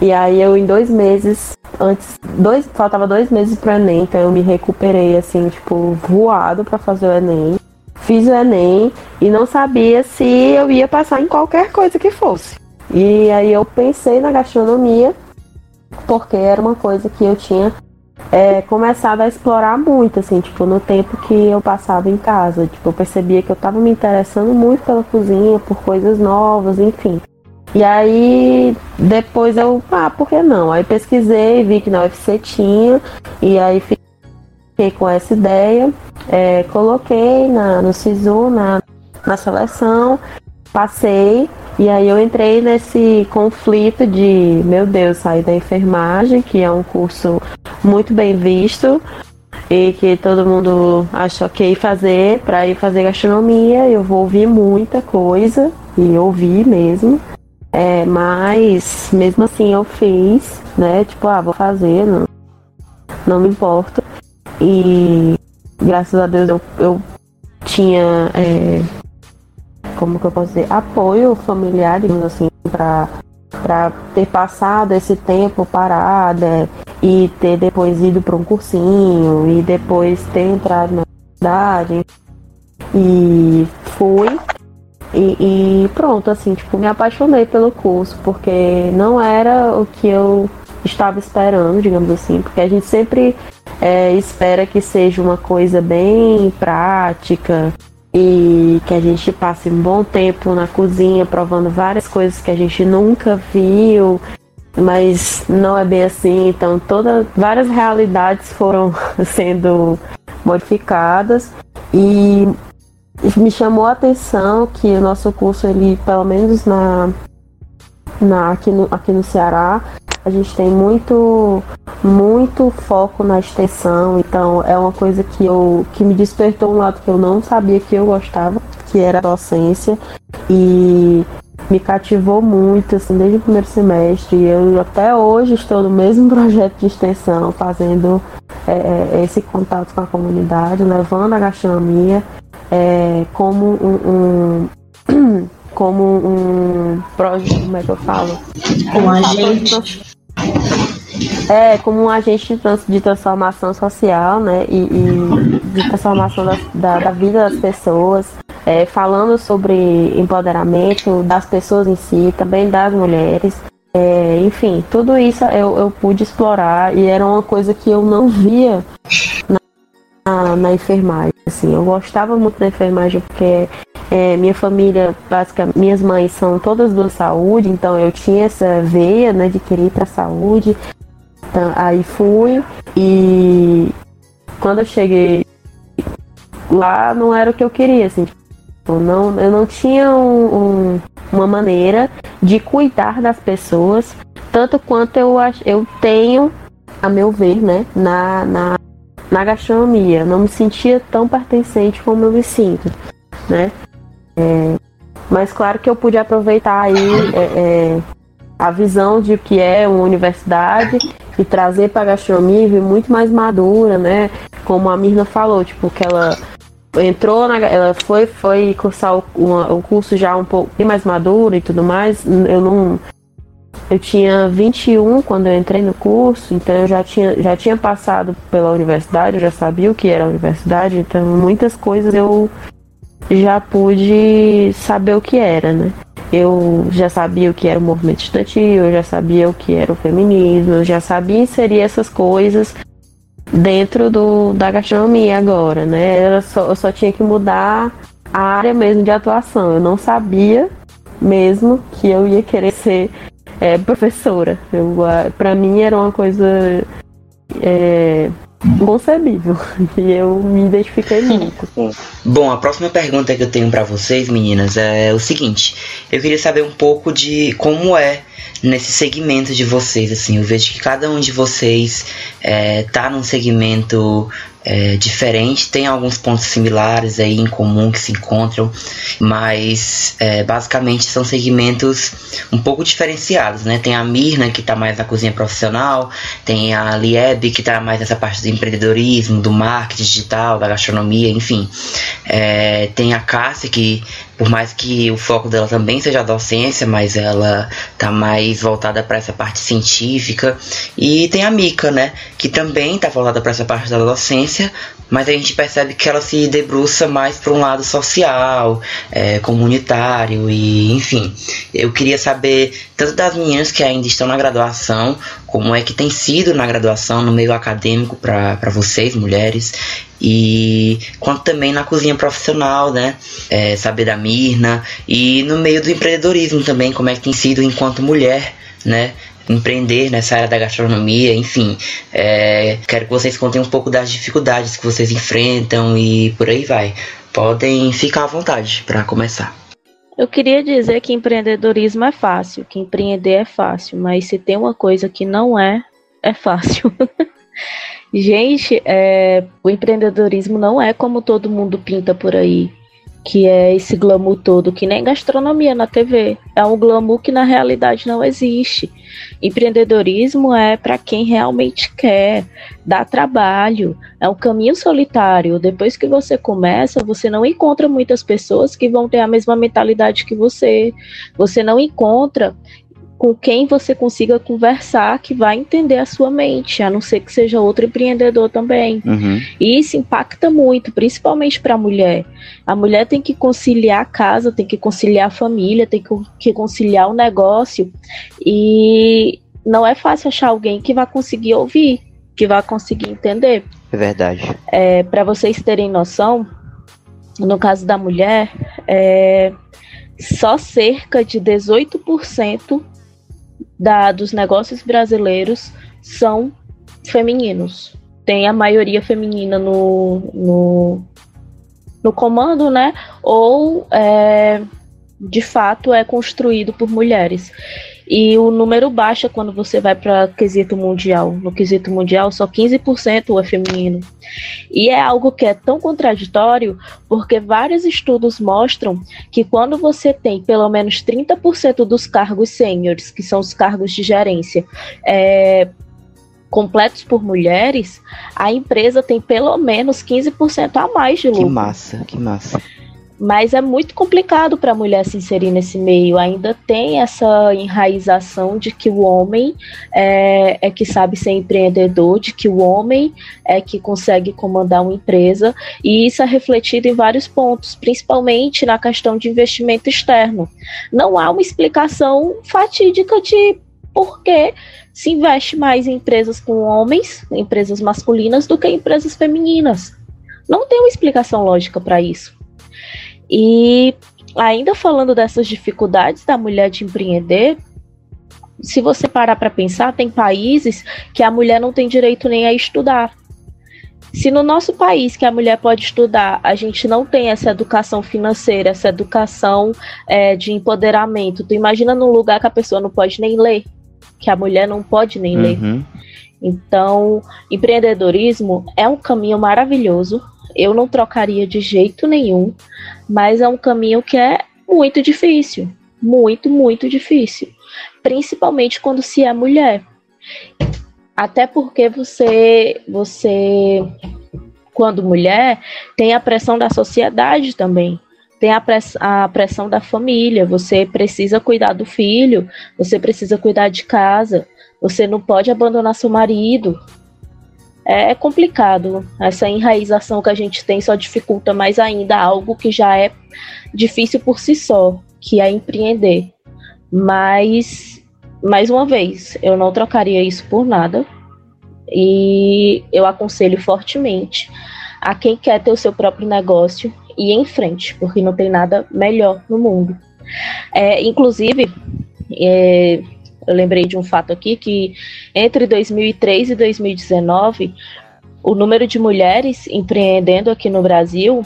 F: E aí eu em dois meses, antes, dois, faltava dois meses pro Enem, então eu me recuperei assim, tipo, voado para fazer o Enem. Fiz o Enem e não sabia se eu ia passar em qualquer coisa que fosse. E aí eu pensei na gastronomia, porque era uma coisa que eu tinha é, começado a explorar muito, assim, tipo, no tempo que eu passava em casa. Tipo, eu percebia que eu tava me interessando muito pela cozinha, por coisas novas, enfim. E aí depois eu, ah, por que não? Aí pesquisei, vi que na UFC tinha, e aí fiquei com essa ideia, é, coloquei na, no SISU, na, na seleção, passei, e aí eu entrei nesse conflito de, meu Deus, sair da enfermagem, que é um curso muito bem visto, e que todo mundo acha ok fazer para ir fazer gastronomia. Eu vou ouvir muita coisa, e ouvi mesmo. É, mas mesmo assim eu fiz, né? Tipo, ah, vou fazer, não, não me importo. E graças a Deus eu, eu tinha, é, como que eu posso dizer, apoio familiar, digamos assim, para para ter passado esse tempo parada e ter depois ido para um cursinho e depois ter entrado na cidade e fui e, e, pronto, assim, tipo, me apaixonei pelo curso, porque não era o que eu estava esperando, digamos assim, porque a gente sempre é, espera que seja uma coisa bem prática e que a gente passe um bom tempo na cozinha provando várias coisas que a gente nunca viu, mas não é bem assim, então todas várias realidades foram (laughs) sendo modificadas e me chamou a atenção que o nosso curso, ele, pelo menos na, na, aqui, no, aqui no Ceará, a gente tem muito, muito foco na extensão, então é uma coisa que, eu, que me despertou um lado que eu não sabia que eu gostava, que era a docência, e me cativou muito, assim, desde o primeiro semestre. Eu até hoje estou no mesmo (laughs) projeto de extensão, fazendo é, é esse contato com a comunidade, levando a gastronomia é, como um como um projeto, como é que eu falo?
H: Um agente.
F: É, como um agente de transformação social, né? E, e de transformação da, da, da, vida das pessoas, é, falando sobre empoderamento das pessoas em si, também das mulheres. É, enfim, tudo isso eu, eu pude explorar e era uma coisa que eu não via na, enfermagem. Assim, eu gostava muito da enfermagem porque é, minha família, basicamente, minhas mães são todas do saúde, então eu tinha essa veia, né, de querer ir pra saúde. Então, aí fui e quando eu cheguei lá não era o que eu queria, assim, tipo, não, eu não tinha um, um, uma maneira de cuidar das pessoas tanto quanto eu, eu tenho, a meu ver, né, na, na na gastronomia. Não me sentia tão pertencente como eu me sinto, né? É, mas claro que eu pude aproveitar aí é, é, a visão de que é uma universidade e trazer para a gastronomia muito mais madura, né? Como a Mirna falou, tipo, que ela entrou na, ela foi foi cursar o, o curso já um pouco mais maduro e tudo mais. Eu não eu tinha 21 quando eu entrei no curso, então eu já tinha, já tinha passado pela universidade, eu já sabia o que era a universidade, então muitas coisas eu já pude saber o que era, né? Eu já sabia o que era o movimento estudantil, eu já sabia o que era o feminismo, eu já sabia inserir essas coisas dentro do, da gastronomia agora, né? Só, eu só tinha que mudar a área mesmo de atuação. Eu não sabia mesmo que eu ia querer ser é, professora. para mim era uma coisa é, concebível. (laughs) E eu me identifiquei muito. (laughs)
B: Bom, a próxima pergunta que eu tenho para vocês, meninas, é o seguinte: eu queria saber um pouco de como é nesse segmento de vocês, assim, eu vejo que cada um de vocês é, tá num segmento é, diferente, tem alguns pontos similares aí em comum que se encontram, mas é, basicamente são segmentos um pouco diferenciados, né? Tem a Mirna que está mais na cozinha profissional, tem a Lieb que está mais nessa parte do empreendedorismo, do marketing digital, da gastronomia, enfim. É, tem a Cássia que por mais que o foco dela também seja a docência, mas ela tá mais voltada para essa parte científica. E tem a Mika, né, que também tá voltada para essa parte da docência, mas a gente percebe que ela se debruça mais para um lado social, é, comunitário e enfim. Eu queria saber tanto das meninas que ainda estão na graduação, como é que tem sido na graduação, no meio acadêmico para vocês, mulheres, e quanto também na cozinha profissional, né? É, saber da Mirna e no meio do empreendedorismo também, como é que tem sido enquanto mulher, né? empreender nessa área da gastronomia, enfim. É, quero que vocês contem um pouco das dificuldades que vocês enfrentam e por aí vai. Podem ficar à vontade para começar.
C: Eu queria dizer que empreendedorismo é fácil, que empreender é fácil, mas se tem uma coisa que não é, é fácil. (laughs) Gente, é, o empreendedorismo não é como todo mundo pinta por aí que é esse glamour todo, que nem gastronomia na TV. É um glamour que na realidade não existe. Empreendedorismo é para quem realmente quer, dá trabalho, é um caminho solitário. Depois que você começa, você não encontra muitas pessoas que vão ter a mesma mentalidade que você. Você não encontra com quem você consiga conversar que vai entender a sua mente, a não ser que seja outro empreendedor também. Uhum. E isso impacta muito, principalmente para a mulher. A mulher tem que conciliar a casa, tem que conciliar a família, tem que conciliar o negócio. E não é fácil achar alguém que vai conseguir ouvir, que vai conseguir entender.
B: É verdade.
C: É, para vocês terem noção, no caso da mulher, é, só cerca de 18% da, dos negócios brasileiros são femininos. Tem a maioria feminina no, no, no comando, né? Ou é, de fato é construído por mulheres. E o número baixa quando você vai para quesito mundial. No quesito mundial, só 15% é feminino. E é algo que é tão contraditório, porque vários estudos mostram que quando você tem pelo menos 30% dos cargos sêniores, que são os cargos de gerência, é, completos por mulheres, a empresa tem pelo menos 15% a mais de lucro.
B: Que massa, que massa.
C: Mas é muito complicado para a mulher se inserir nesse meio. Ainda tem essa enraização de que o homem é, é, que sabe ser empreendedor, de que o homem é que consegue comandar uma empresa. E isso é refletido em vários pontos, principalmente na questão de investimento externo. Não há uma explicação fatídica de por que se investe mais em empresas com homens, empresas masculinas, do que em empresas femininas. Não tem uma explicação lógica para isso. E ainda falando dessas dificuldades da mulher de empreender, se você parar para pensar, tem países que a mulher não tem direito nem a estudar. Se no nosso país, que a mulher pode estudar, a gente não tem essa educação financeira, essa educação é, de empoderamento, tu imagina num lugar que a pessoa não pode nem ler, que a mulher não pode nem uhum. ler. Então, empreendedorismo é um caminho maravilhoso, eu não trocaria de jeito nenhum, mas é um caminho que é muito difícil, muito, muito difícil, principalmente quando se é mulher. Até porque você, você, quando mulher, tem a pressão da sociedade também. Tem a, press a pressão da família, você precisa cuidar do filho, você precisa cuidar de casa, você não pode abandonar seu marido, é complicado. Essa enraização que a gente tem só dificulta mais ainda algo que já é difícil por si só, que é empreender. Mas, mais uma vez, eu não trocaria isso por nada. E eu aconselho fortemente a quem quer ter o seu próprio negócio ir em frente, porque não tem nada melhor no mundo. É, inclusive, é, eu lembrei de um fato aqui que entre 2003 e 2019 o número de mulheres empreendendo aqui no Brasil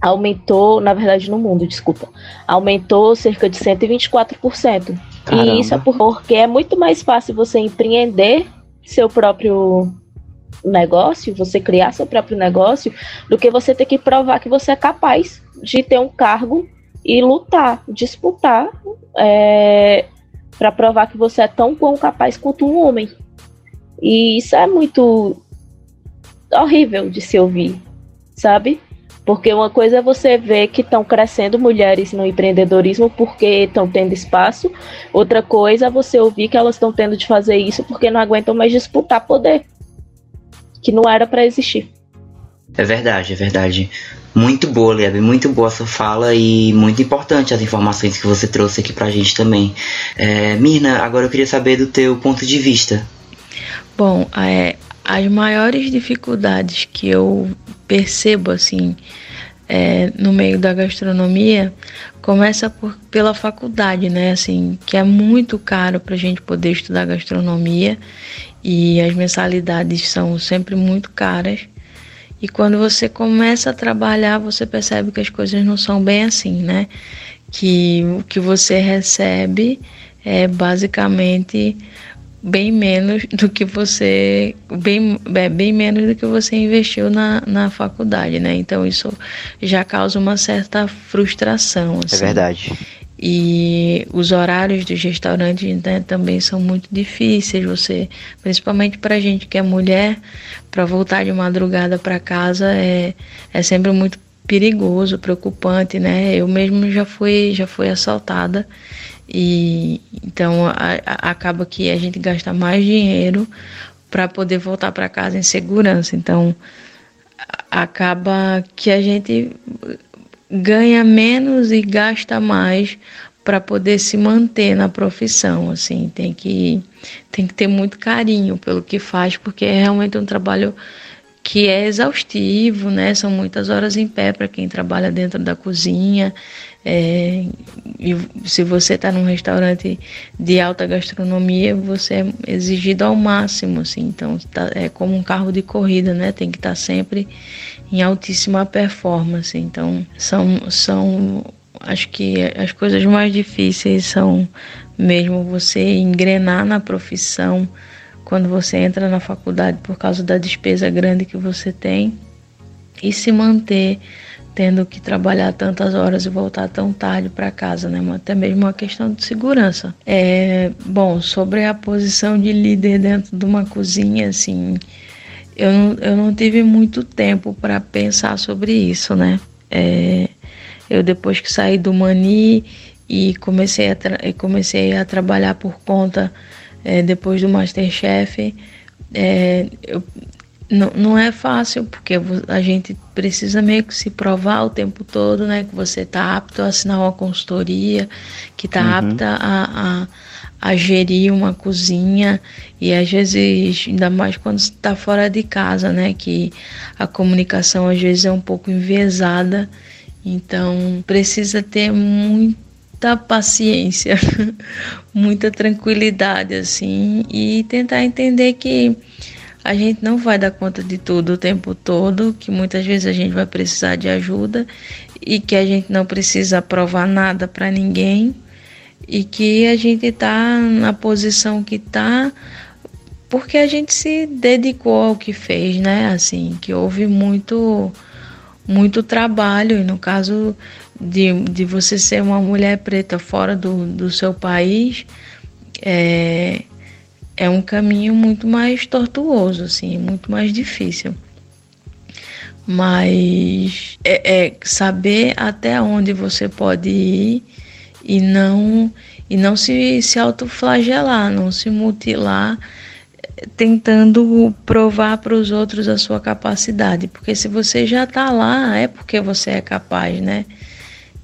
C: aumentou, na verdade no mundo, desculpa, aumentou cerca de 124%. Caramba. E isso é porque é muito mais fácil você empreender seu próprio negócio, você criar seu próprio negócio, do que você ter que provar que você é capaz de ter um cargo e lutar, disputar é, para provar que você é tão bom capaz quanto um homem. E isso é muito horrível de se ouvir, sabe? Porque uma coisa é você ver que estão crescendo mulheres no empreendedorismo porque estão tendo espaço, outra coisa é você ouvir que elas estão tendo de fazer isso porque não aguentam mais disputar poder, que não era para existir.
B: É verdade, é verdade. Muito boa, Liebe, muito boa sua fala e muito importante as informações que você trouxe aqui pra gente também. É, Mirna, agora eu queria saber do teu ponto de vista.
E: Bom, é, as maiores dificuldades que eu percebo assim é, no meio da gastronomia começa por, pela faculdade, né? Assim, que é muito caro para a gente poder estudar gastronomia e as mensalidades são sempre muito caras. E quando você começa a trabalhar, você percebe que as coisas não são bem assim, né? Que o que você recebe é basicamente bem menos (laughs) do que você bem, é, bem menos do que você investiu na, na faculdade, né? Então isso já causa uma certa frustração.
B: Assim. É verdade.
E: E os horários dos restaurantes né, também são muito difíceis. Você, principalmente para gente que é mulher, para voltar de madrugada para casa é, é sempre muito perigoso, preocupante, né? Eu mesmo já fui já fui assaltada e então a, a, acaba que a gente gasta mais dinheiro para poder voltar para casa em segurança. Então acaba que a gente ganha menos e gasta mais para poder se manter na profissão, assim, tem que tem que ter muito carinho pelo que faz, porque é realmente um trabalho que é exaustivo, né? São muitas horas em pé para quem trabalha dentro da cozinha. É, e se você está num restaurante de alta gastronomia, você é exigido ao máximo, assim. Então, tá, é como um carro de corrida, né? Tem que estar tá sempre em altíssima performance. Então, são, são, acho que as coisas mais difíceis são mesmo você engrenar na profissão quando você entra na faculdade por causa da despesa grande que você tem e se manter tendo que trabalhar tantas horas e voltar tão tarde para casa, né? Até mesmo uma questão de segurança. É, bom, sobre a posição de líder dentro de uma cozinha, assim, eu não, eu não tive muito tempo para pensar sobre isso, né? É, eu depois que saí do Mani e comecei a, comecei a trabalhar por conta é, depois do Masterchef, é, eu não, não é fácil, porque a gente precisa meio que se provar o tempo todo, né? Que você está apto a assinar uma consultoria, que está uhum. apta a, a, a, gerir uma cozinha, e às vezes, ainda mais quando está fora de casa, né? Que a comunicação às vezes é um pouco enviesada, então precisa ter muita paciência, (laughs) muita tranquilidade, assim, e tentar entender que a gente não vai dar conta de tudo o tempo todo, que muitas vezes a gente vai precisar de ajuda e que a gente não precisa provar nada para ninguém e que a gente está na posição que está porque a gente se dedicou ao que fez, né? Assim, que houve muito muito trabalho e no caso de, de você ser uma mulher preta fora do, do seu país, é, é um caminho muito mais tortuoso, assim, muito mais difícil. Mas é, é saber até onde você pode ir e não e não se, se autoflagelar, não se mutilar tentando provar para os outros a sua capacidade, porque se você já está lá, é porque você é capaz, né?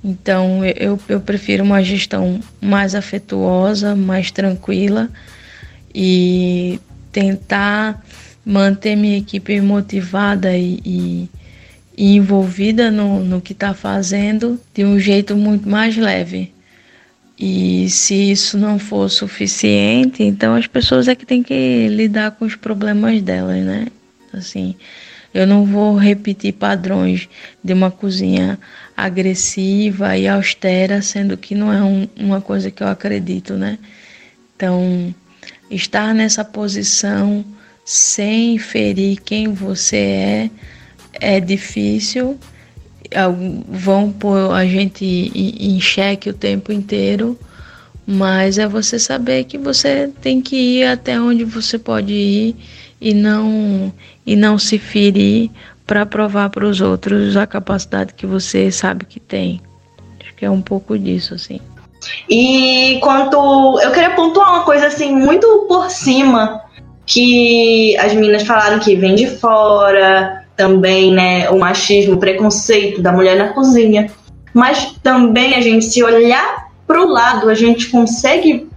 E: Então eu, eu prefiro uma gestão mais afetuosa, mais tranquila, e tentar manter minha equipe motivada e, e, e envolvida no, no que está fazendo de um jeito muito mais leve. E se isso não for suficiente, então as pessoas é que têm que lidar com os problemas delas, né? Assim, eu não vou repetir padrões de uma cozinha agressiva e austera, sendo que não é um, uma coisa que eu acredito, né? Então, estar nessa posição sem ferir quem você é é difícil. Vão pôr a gente em xeque o tempo inteiro, mas é você saber que você tem que ir até onde você pode ir e não e não se ferir para provar para os outros a capacidade que você sabe que tem. Acho que é um pouco disso assim.
H: E quanto eu queria pontuar uma coisa assim muito por cima que as meninas falaram que vem de fora, também, né, o machismo, o preconceito da mulher na cozinha. Mas também a gente se olhar para o lado, a gente consegue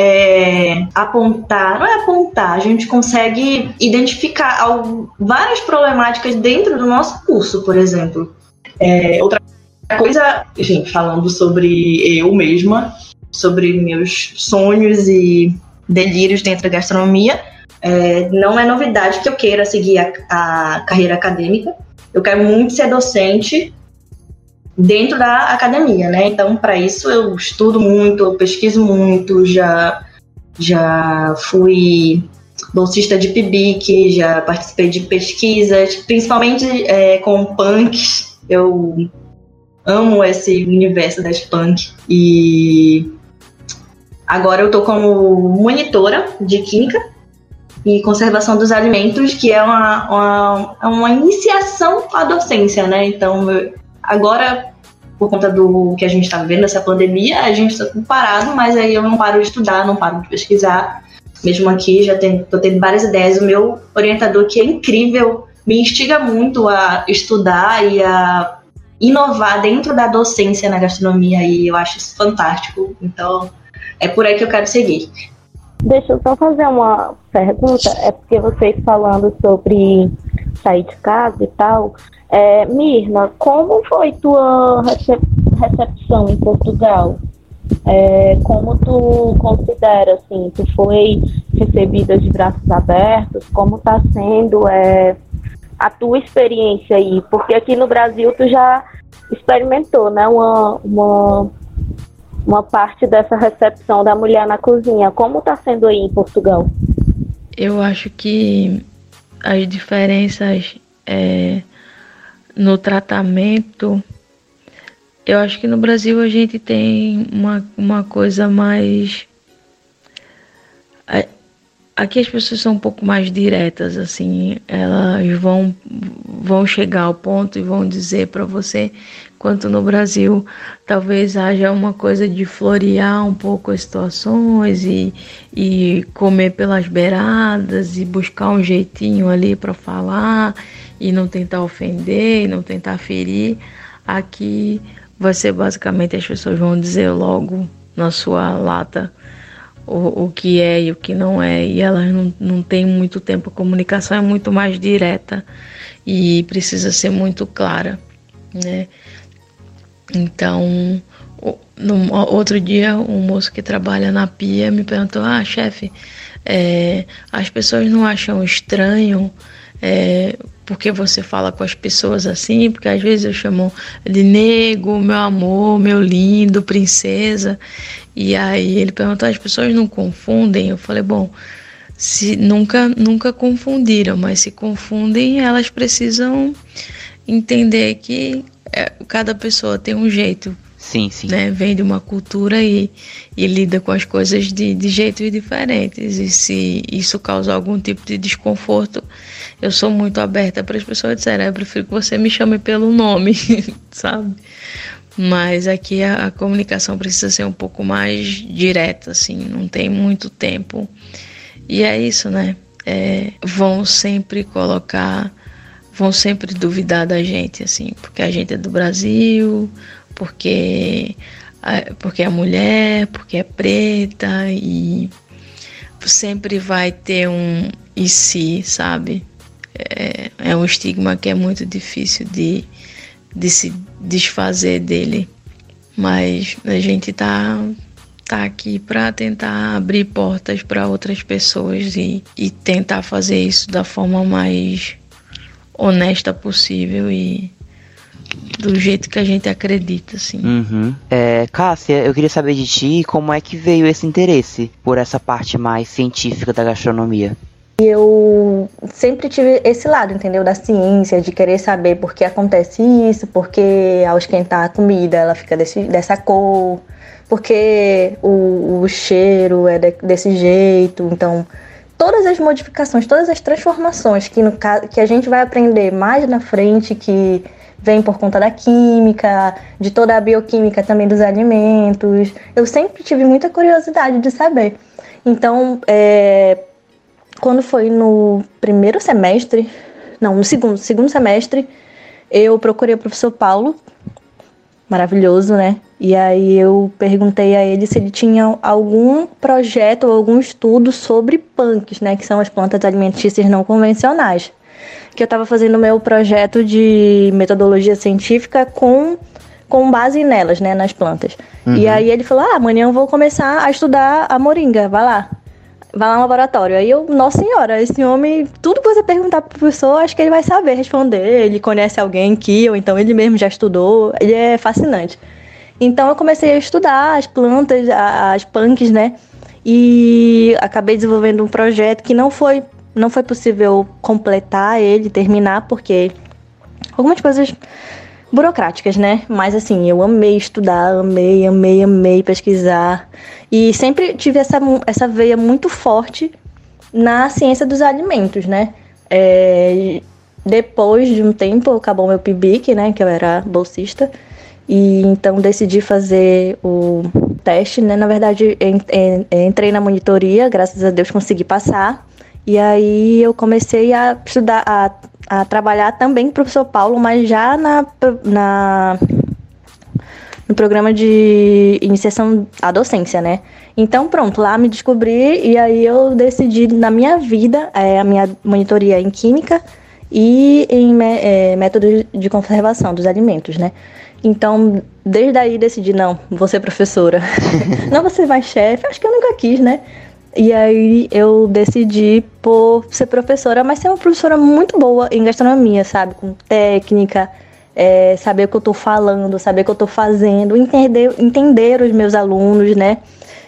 H: é, apontar, não é apontar, a gente consegue identificar algo, várias problemáticas dentro do nosso curso, por exemplo. É, outra coisa, gente, falando sobre eu mesma, sobre meus sonhos e delírios dentro da gastronomia, é, não é novidade que eu queira seguir a, a carreira acadêmica. Eu quero muito ser docente dentro da academia, né? Então, para isso eu estudo muito, eu pesquiso muito, já já fui bolsista de PIBIC, já participei de pesquisas, principalmente é, com punks. Eu amo esse universo das punk e agora eu tô como monitora de química e conservação dos alimentos, que é uma, uma, uma iniciação à docência, né? Então, eu, agora, por conta do que a gente está vivendo, essa pandemia, a gente está parado, mas aí eu não paro de estudar, não paro de pesquisar. Mesmo aqui, já estou tendo várias ideias. O meu orientador, que é incrível, me instiga muito a estudar e a inovar dentro da docência na gastronomia e eu acho isso fantástico. Então, é por aí que eu quero seguir.
G: Deixa eu só fazer uma pergunta, é porque vocês falando sobre sair de casa e tal, é, Mirna, como foi tua recep recepção em Portugal? É, como tu considera, assim, tu foi recebida de braços abertos? Como está sendo é, a tua experiência aí? Porque aqui no Brasil tu já experimentou, né, uma, uma uma parte dessa recepção da mulher na cozinha. Como está sendo aí em Portugal?
E: Eu acho que as diferenças é, no tratamento. Eu acho que no Brasil a gente tem uma, uma coisa mais. Aqui as pessoas são um pouco mais diretas, assim, elas vão, vão chegar ao ponto e vão dizer para você Quanto no Brasil talvez haja uma coisa de florear um pouco as situações e, e comer pelas beiradas e buscar um jeitinho ali para falar e não tentar ofender e não tentar ferir. Aqui vai ser basicamente as pessoas vão dizer logo na sua lata o, o que é e o que não é, e elas não, não têm muito tempo. A comunicação é muito mais direta e precisa ser muito clara, né? Então, no outro dia, um moço que trabalha na pia me perguntou: Ah, chefe, é, as pessoas não acham estranho é, porque você fala com as pessoas assim? Porque às vezes eu chamo de nego, meu amor, meu lindo, princesa. E aí ele perguntou: as pessoas não confundem? Eu falei: Bom, se nunca, nunca confundiram, mas se confundem, elas precisam entender que é, cada pessoa tem um jeito.
B: Sim, sim.
E: Né? Vem de uma cultura e, e lida com as coisas de, de jeitos diferentes. E se isso causa algum tipo de desconforto, eu sou muito aberta para as pessoas disserem, eu prefiro que você me chame pelo nome, (laughs) sabe? Mas aqui a, a, comunicação precisa ser um pouco mais direta, assim, não tem muito tempo. E é isso, né? É, vão sempre colocar vão sempre duvidar da gente, assim, porque a gente é do Brasil, porque, porque é mulher, porque é preta e sempre vai ter um e se, sabe? É, é um estigma que é muito difícil de, de se desfazer dele. Mas a gente tá, tá aqui para tentar abrir portas para outras pessoas e, e tentar fazer isso da forma mais honesta possível e do jeito que a gente acredita, assim.
B: Uhum. É, Cássia, eu queria saber de ti como é que veio esse interesse por essa parte mais científica da gastronomia.
D: Eu sempre tive esse lado, entendeu? Da ciência, de querer saber por que acontece isso, porque ao esquentar a comida ela fica desse, dessa cor, porque o, o cheiro é de, desse jeito. Então, todas as modificações, todas as transformações que, no, que a gente vai aprender mais na frente, que vem por conta da química, de toda a bioquímica também dos alimentos. Eu sempre tive muita curiosidade de saber. Então, é, quando foi no primeiro semestre, não, no segundo, segundo semestre, eu procurei o professor Paulo, maravilhoso, né? E aí eu perguntei a ele se ele tinha algum projeto ou algum estudo sobre punks, né, que são as plantas alimentícias não convencionais. Que eu estava fazendo meu projeto de metodologia científica com com base nelas, né, nas plantas. Uhum. E aí ele falou: "Ah, amanhã eu vou começar a estudar a moringa, vai lá" vai lá no laboratório. Aí eu, nossa senhora, esse homem, tudo que você perguntar pro professor, acho que ele vai saber responder. Ele conhece alguém que, ou então ele mesmo já estudou. Ele é fascinante. Então eu comecei a estudar as plantas, as punks, né? E acabei desenvolvendo um projeto que não foi, não foi possível completar ele, terminar, porque algumas coisas burocráticas, né? Mas assim, eu amei estudar, amei, amei, amei pesquisar. E sempre tive essa, essa veia muito forte na ciência dos alimentos, né? É, depois de um tempo, acabou meu PIBIC, né? Que eu era bolsista. E então decidi fazer o teste, né? Na verdade, entrei na monitoria, graças a Deus consegui passar. E aí eu comecei a estudar, a, a trabalhar também com o professor Paulo, mas já na, na no programa de iniciação à docência, né? Então, pronto, lá me descobri e aí eu decidi na minha vida é, a minha monitoria em química e em é, métodos de conservação dos alimentos, né? Então, desde aí decidi, não, vou ser professora. (laughs) não vou ser mais chefe, acho que eu nunca quis, né? E aí eu decidi por ser professora, mas ser uma professora muito boa em gastronomia, sabe? Com técnica, é, saber o que eu estou falando, saber o que eu estou fazendo, entender, entender os meus alunos, né?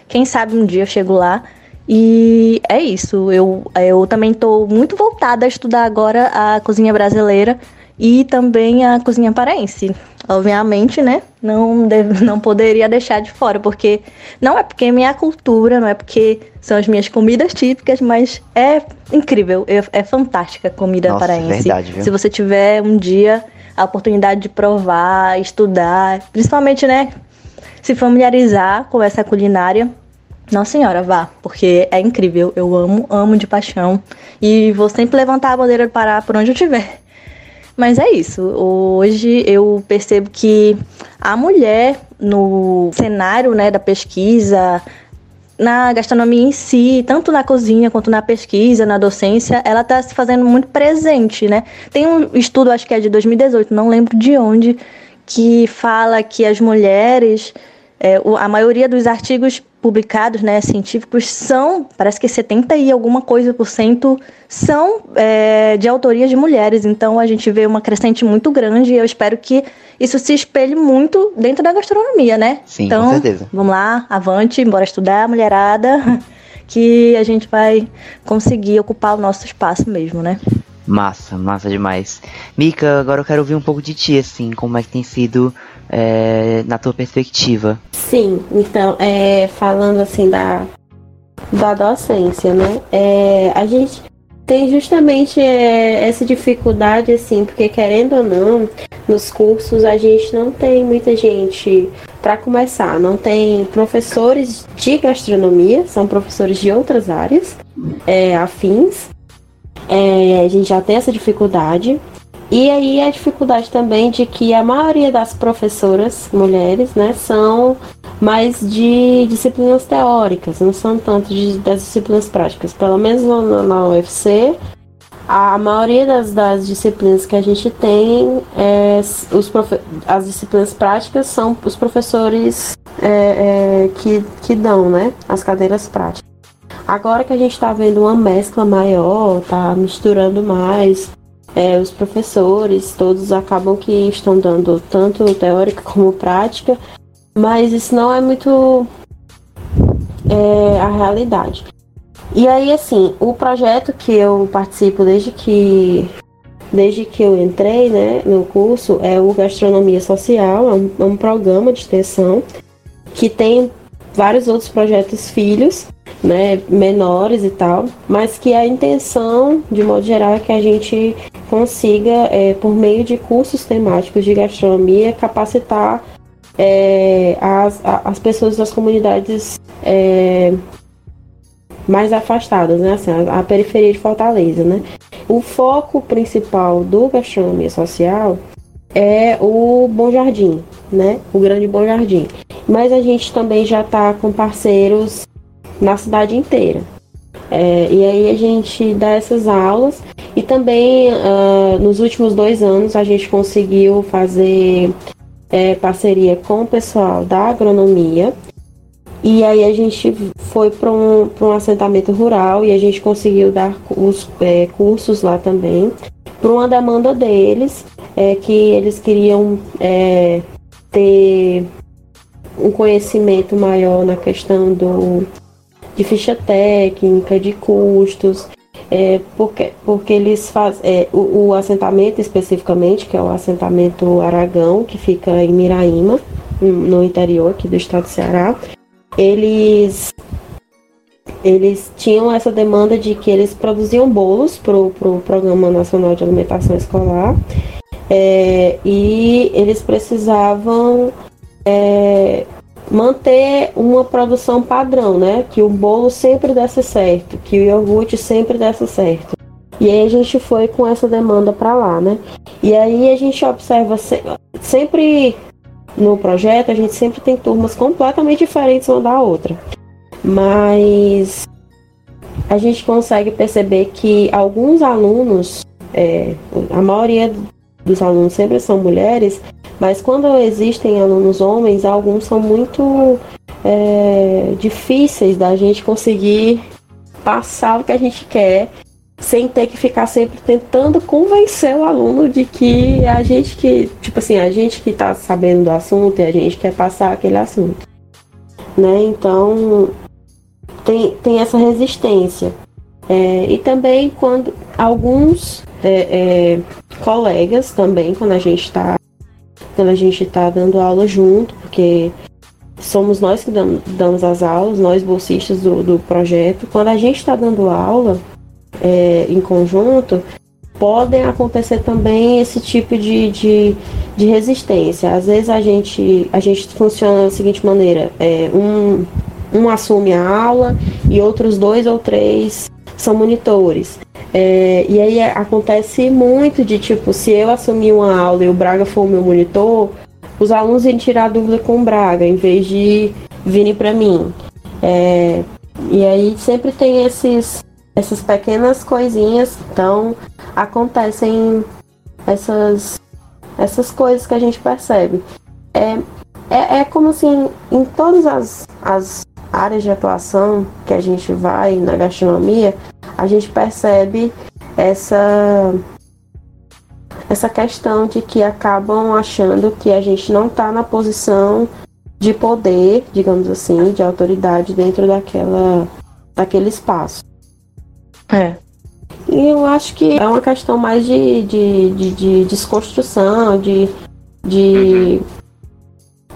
D: Quem sabe um dia eu chego lá. E é isso. Eu, eu também estou muito voltada a estudar agora a cozinha brasileira e também a cozinha paraense. Obviamente, né? Não, deve, (laughs) não poderia deixar de fora, porque não é porque é minha cultura, não é porque são as minhas comidas típicas, mas é incrível, é, é fantástica a comida
B: Nossa,
D: paraense.
B: Verdade, viu?
D: Se você tiver um dia a oportunidade de provar, estudar, principalmente, né, se familiarizar com essa culinária. Nossa senhora, vá, porque é incrível. Eu amo, amo de paixão. E vou sempre levantar a bandeira do Pará por onde eu estiver. Mas é isso. Hoje eu percebo que a mulher no cenário né, da pesquisa, na gastronomia em si, tanto na cozinha quanto na pesquisa, na docência, ela está se fazendo muito presente, né? Tem um estudo, acho que é de 2018, não lembro de onde, que fala que as mulheres, é, a maioria dos artigos publicados, né, científicos, são, parece que 70 e alguma coisa por cento, são é, de autoria de mulheres. Então a gente vê uma crescente muito grande e eu espero que isso se espelhe muito dentro da gastronomia, né?
B: Sim,
D: então,
B: com certeza.
D: Vamos lá, avante, bora estudar, mulherada, (laughs) que a gente vai conseguir ocupar o nosso espaço mesmo, né?
B: Massa, massa demais. Mika, agora eu quero ouvir um pouco de ti, assim, como é que tem sido é, na tua perspectiva.
F: Sim, então, é, falando assim da, da docência, né? É, a gente tem justamente é, essa dificuldade, assim, porque querendo ou não, nos cursos a gente não tem muita gente, para começar, não tem professores de gastronomia, são professores de outras áreas é, afins. É, a gente já tem essa dificuldade. E aí a dificuldade também de que a maioria das professoras mulheres, né, são mais de disciplinas teóricas, não são tanto de, das disciplinas práticas. Pelo menos na, na UFC, a maioria das, das, disciplinas que a gente tem, é, os profe as disciplinas práticas são os professores é, é, que, que dão, né? As cadeiras práticas. Agora que a gente está vendo uma mescla maior, tá misturando mais, é, os professores, todos acabam que estão dando tanto teórica como prática, mas isso não é muito é, a realidade. E aí, assim, o projeto que eu participo desde que desde que eu entrei né, no curso é o Gastronomia Social, é um, é um programa de extensão que tem vários outros projetos filhos, né, menores e tal, mas que a intenção, de modo geral, é que a gente consiga, é, por meio de cursos temáticos de gastronomia, capacitar é, as, as pessoas das comunidades é, mais afastadas, né? Assim, a, a, periferia de Fortaleza, né? O foco principal do gastronomia social é o Bom Jardim, né? O Grande Bom Jardim. Mas a gente também já está com parceiros na cidade inteira. É, e aí a gente dá essas aulas e também uh, nos últimos dois anos a gente conseguiu fazer é, parceria com o pessoal da agronomia e aí a gente foi para um, um assentamento rural e a gente conseguiu dar os é, cursos lá também, por uma demanda deles, é, que eles queriam é, ter um conhecimento maior na questão do, de ficha técnica, de custos, é, porque, porque eles fazem é, o, o, assentamento especificamente, que é o assentamento Aragão, que fica em Miraíma, no interior aqui do estado do Ceará, eles eles tinham essa demanda de que eles produziam bolos para o pro Programa Nacional de Alimentação Escolar é, e eles precisavam é, manter uma produção padrão, né? Que o bolo sempre desse certo, que o iogurte sempre desse certo. E aí a gente foi com essa demanda para lá, né? E aí a gente observa se, sempre no projeto, a gente sempre tem turmas completamente diferentes uma da outra. Mas a gente consegue perceber que alguns alunos, é, a maioria dos alunos sempre são mulheres, mas quando existem alunos homens, alguns são muito é, difíceis da gente conseguir passar o que a gente quer sem ter que ficar sempre tentando convencer o aluno de que a gente que, tipo assim, a gente que tá sabendo do assunto e a gente quer passar aquele assunto. Né? Então tem, tem essa resistência. É, e também quando alguns é, é, colegas também, quando a gente está quando a gente está dando aula junto, porque somos nós que damos as aulas, nós bolsistas do, do projeto. Quando a gente está dando aula, é, em conjunto, podem acontecer também esse tipo de, de, de, resistência. Às vezes a gente, a gente funciona da seguinte maneira: é, um, um assume a aula e outros dois ou três são monitores. É, e aí acontece muito de tipo, se eu assumir uma aula e o Braga for o meu monitor, os alunos vêm tirar dúvida com o Braga, em vez de virem para mim. É, e aí sempre tem esses, essas pequenas coisinhas, então acontecem essas, essas coisas que a gente percebe. É, é, é como assim, em todas as, as áreas de atuação que a gente vai na gastronomia, a gente percebe essa essa questão de que acabam achando que a gente não está na posição de poder, digamos assim, de autoridade dentro daquela daquele espaço.
D: É.
F: E eu acho que é uma questão mais de, de, de, de desconstrução, de, de,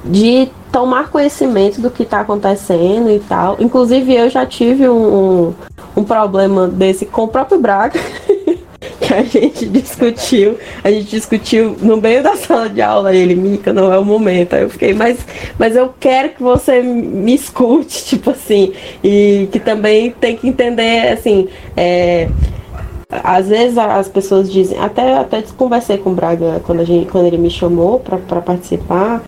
F: de tomar conhecimento do que está acontecendo e tal. Inclusive, eu já tive um, um problema desse com o próprio Braga. (laughs) que a gente discutiu, a gente discutiu no meio da sala de aula, ele, Mica, não é o momento. Aí eu fiquei, mas, mas eu quero que você me escute, (laughs) tipo assim, e que também tem que entender, assim, é, às vezes as pessoas dizem, até, até conversei com o Braga quando, a gente, quando ele me chamou para participar,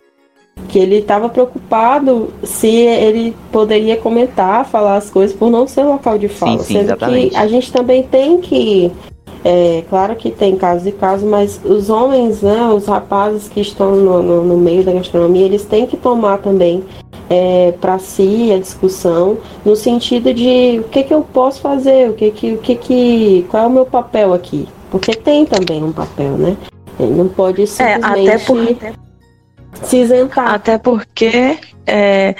F: que ele estava preocupado se ele poderia comentar, falar as coisas por não ser local de fala.
B: Sim, sim,
F: sendo
B: exatamente.
F: que a gente também tem que é, claro que tem casos e casos, mas os homens, né, os rapazes que estão no, no, no, meio da gastronomia, eles têm que tomar também é, para si a discussão no sentido de o que, que eu posso fazer, o que que, o que que, qual é o meu papel aqui, porque tem também um papel, né? Ele não pode simplesmente
E: é, até por...
F: se isentar.
E: Até porque é,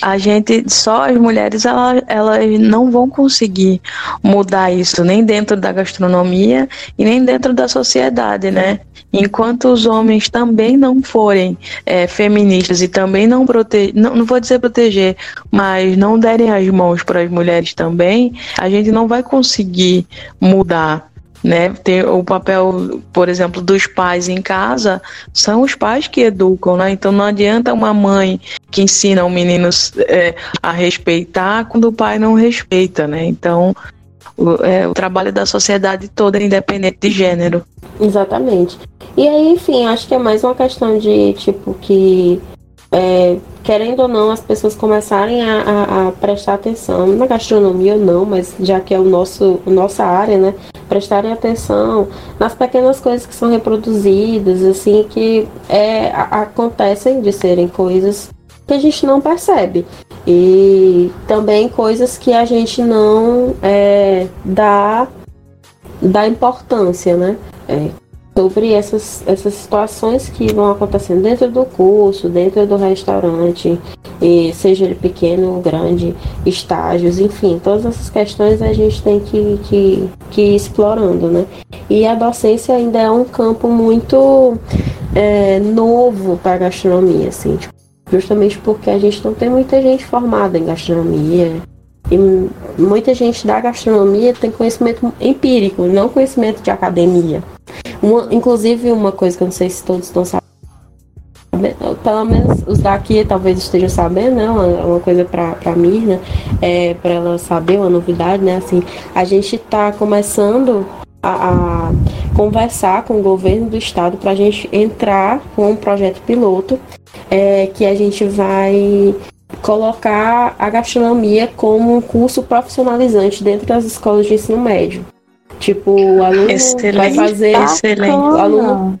E: a gente, só as mulheres, elas, elas não vão conseguir mudar isso, nem dentro da gastronomia e nem dentro da sociedade, né? Enquanto os homens também não forem é, feministas e também não proteger, não, não vou dizer proteger, mas não derem as mãos para as mulheres também, a gente não vai conseguir mudar né? Tem o papel, por exemplo, dos pais em casa, são os pais que educam, né? Então não adianta uma mãe que ensina o menino é, a respeitar quando o pai não respeita, né? Então o, é, o trabalho da sociedade toda é independente de gênero.
F: Exatamente. E aí, enfim, acho que é mais uma questão de tipo que é, querendo ou não, as pessoas começarem a, a, a, prestar atenção na gastronomia ou não, mas já que é o nosso, nossa área, né? Prestarem atenção nas pequenas coisas que são reproduzidas, assim, que é, acontecem de serem coisas que a gente não percebe. E também coisas que a gente não é, dá, dá importância, né? É, sobre essas, essas situações que vão acontecendo dentro do curso, dentro do restaurante, seja ele pequeno ou grande, estágios, enfim, todas essas questões a gente tem que, que, que ir explorando, né? E a docência ainda é um campo muito é, novo para a gastronomia, assim, tipo, justamente porque a gente não tem muita gente formada em gastronomia, e muita gente da gastronomia tem conhecimento empírico, não conhecimento de academia. Uma, inclusive, uma coisa que eu não sei se todos estão sabendo, pelo menos os daqui talvez estejam sabendo, né? Uma, uma coisa para a Mirna, é, para ela saber, uma novidade, né? Assim, a gente está começando a, a, conversar com o governo do estado para a gente entrar com um projeto piloto é, que a gente vai colocar a gastronomia como um curso profissionalizante dentro das escolas de ensino médio. Tipo, o aluno excelente, vai fazer. Excelente. O aluno,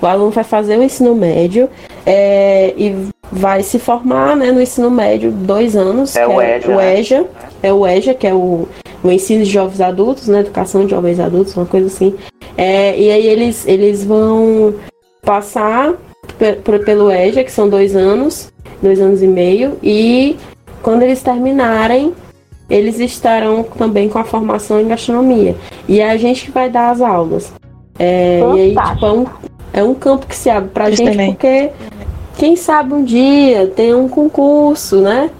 F: o aluno vai fazer o ensino médio é, e vai se formar né, no ensino médio dois anos.
B: É o EJA. É o EJA,
F: é o EJA, que é o, o ensino de jovens adultos, né? Educação de jovens adultos, uma coisa assim. É, e aí eles, eles vão passar pelo EJA, que são dois anos, dois anos e meio, e quando eles terminarem, eles estarão também com a formação em gastronomia. E é a gente que vai dar as aulas. É, e aí, tipo, é, um, é um campo que se abre pra gente, porque quem sabe um dia tem um concurso, né?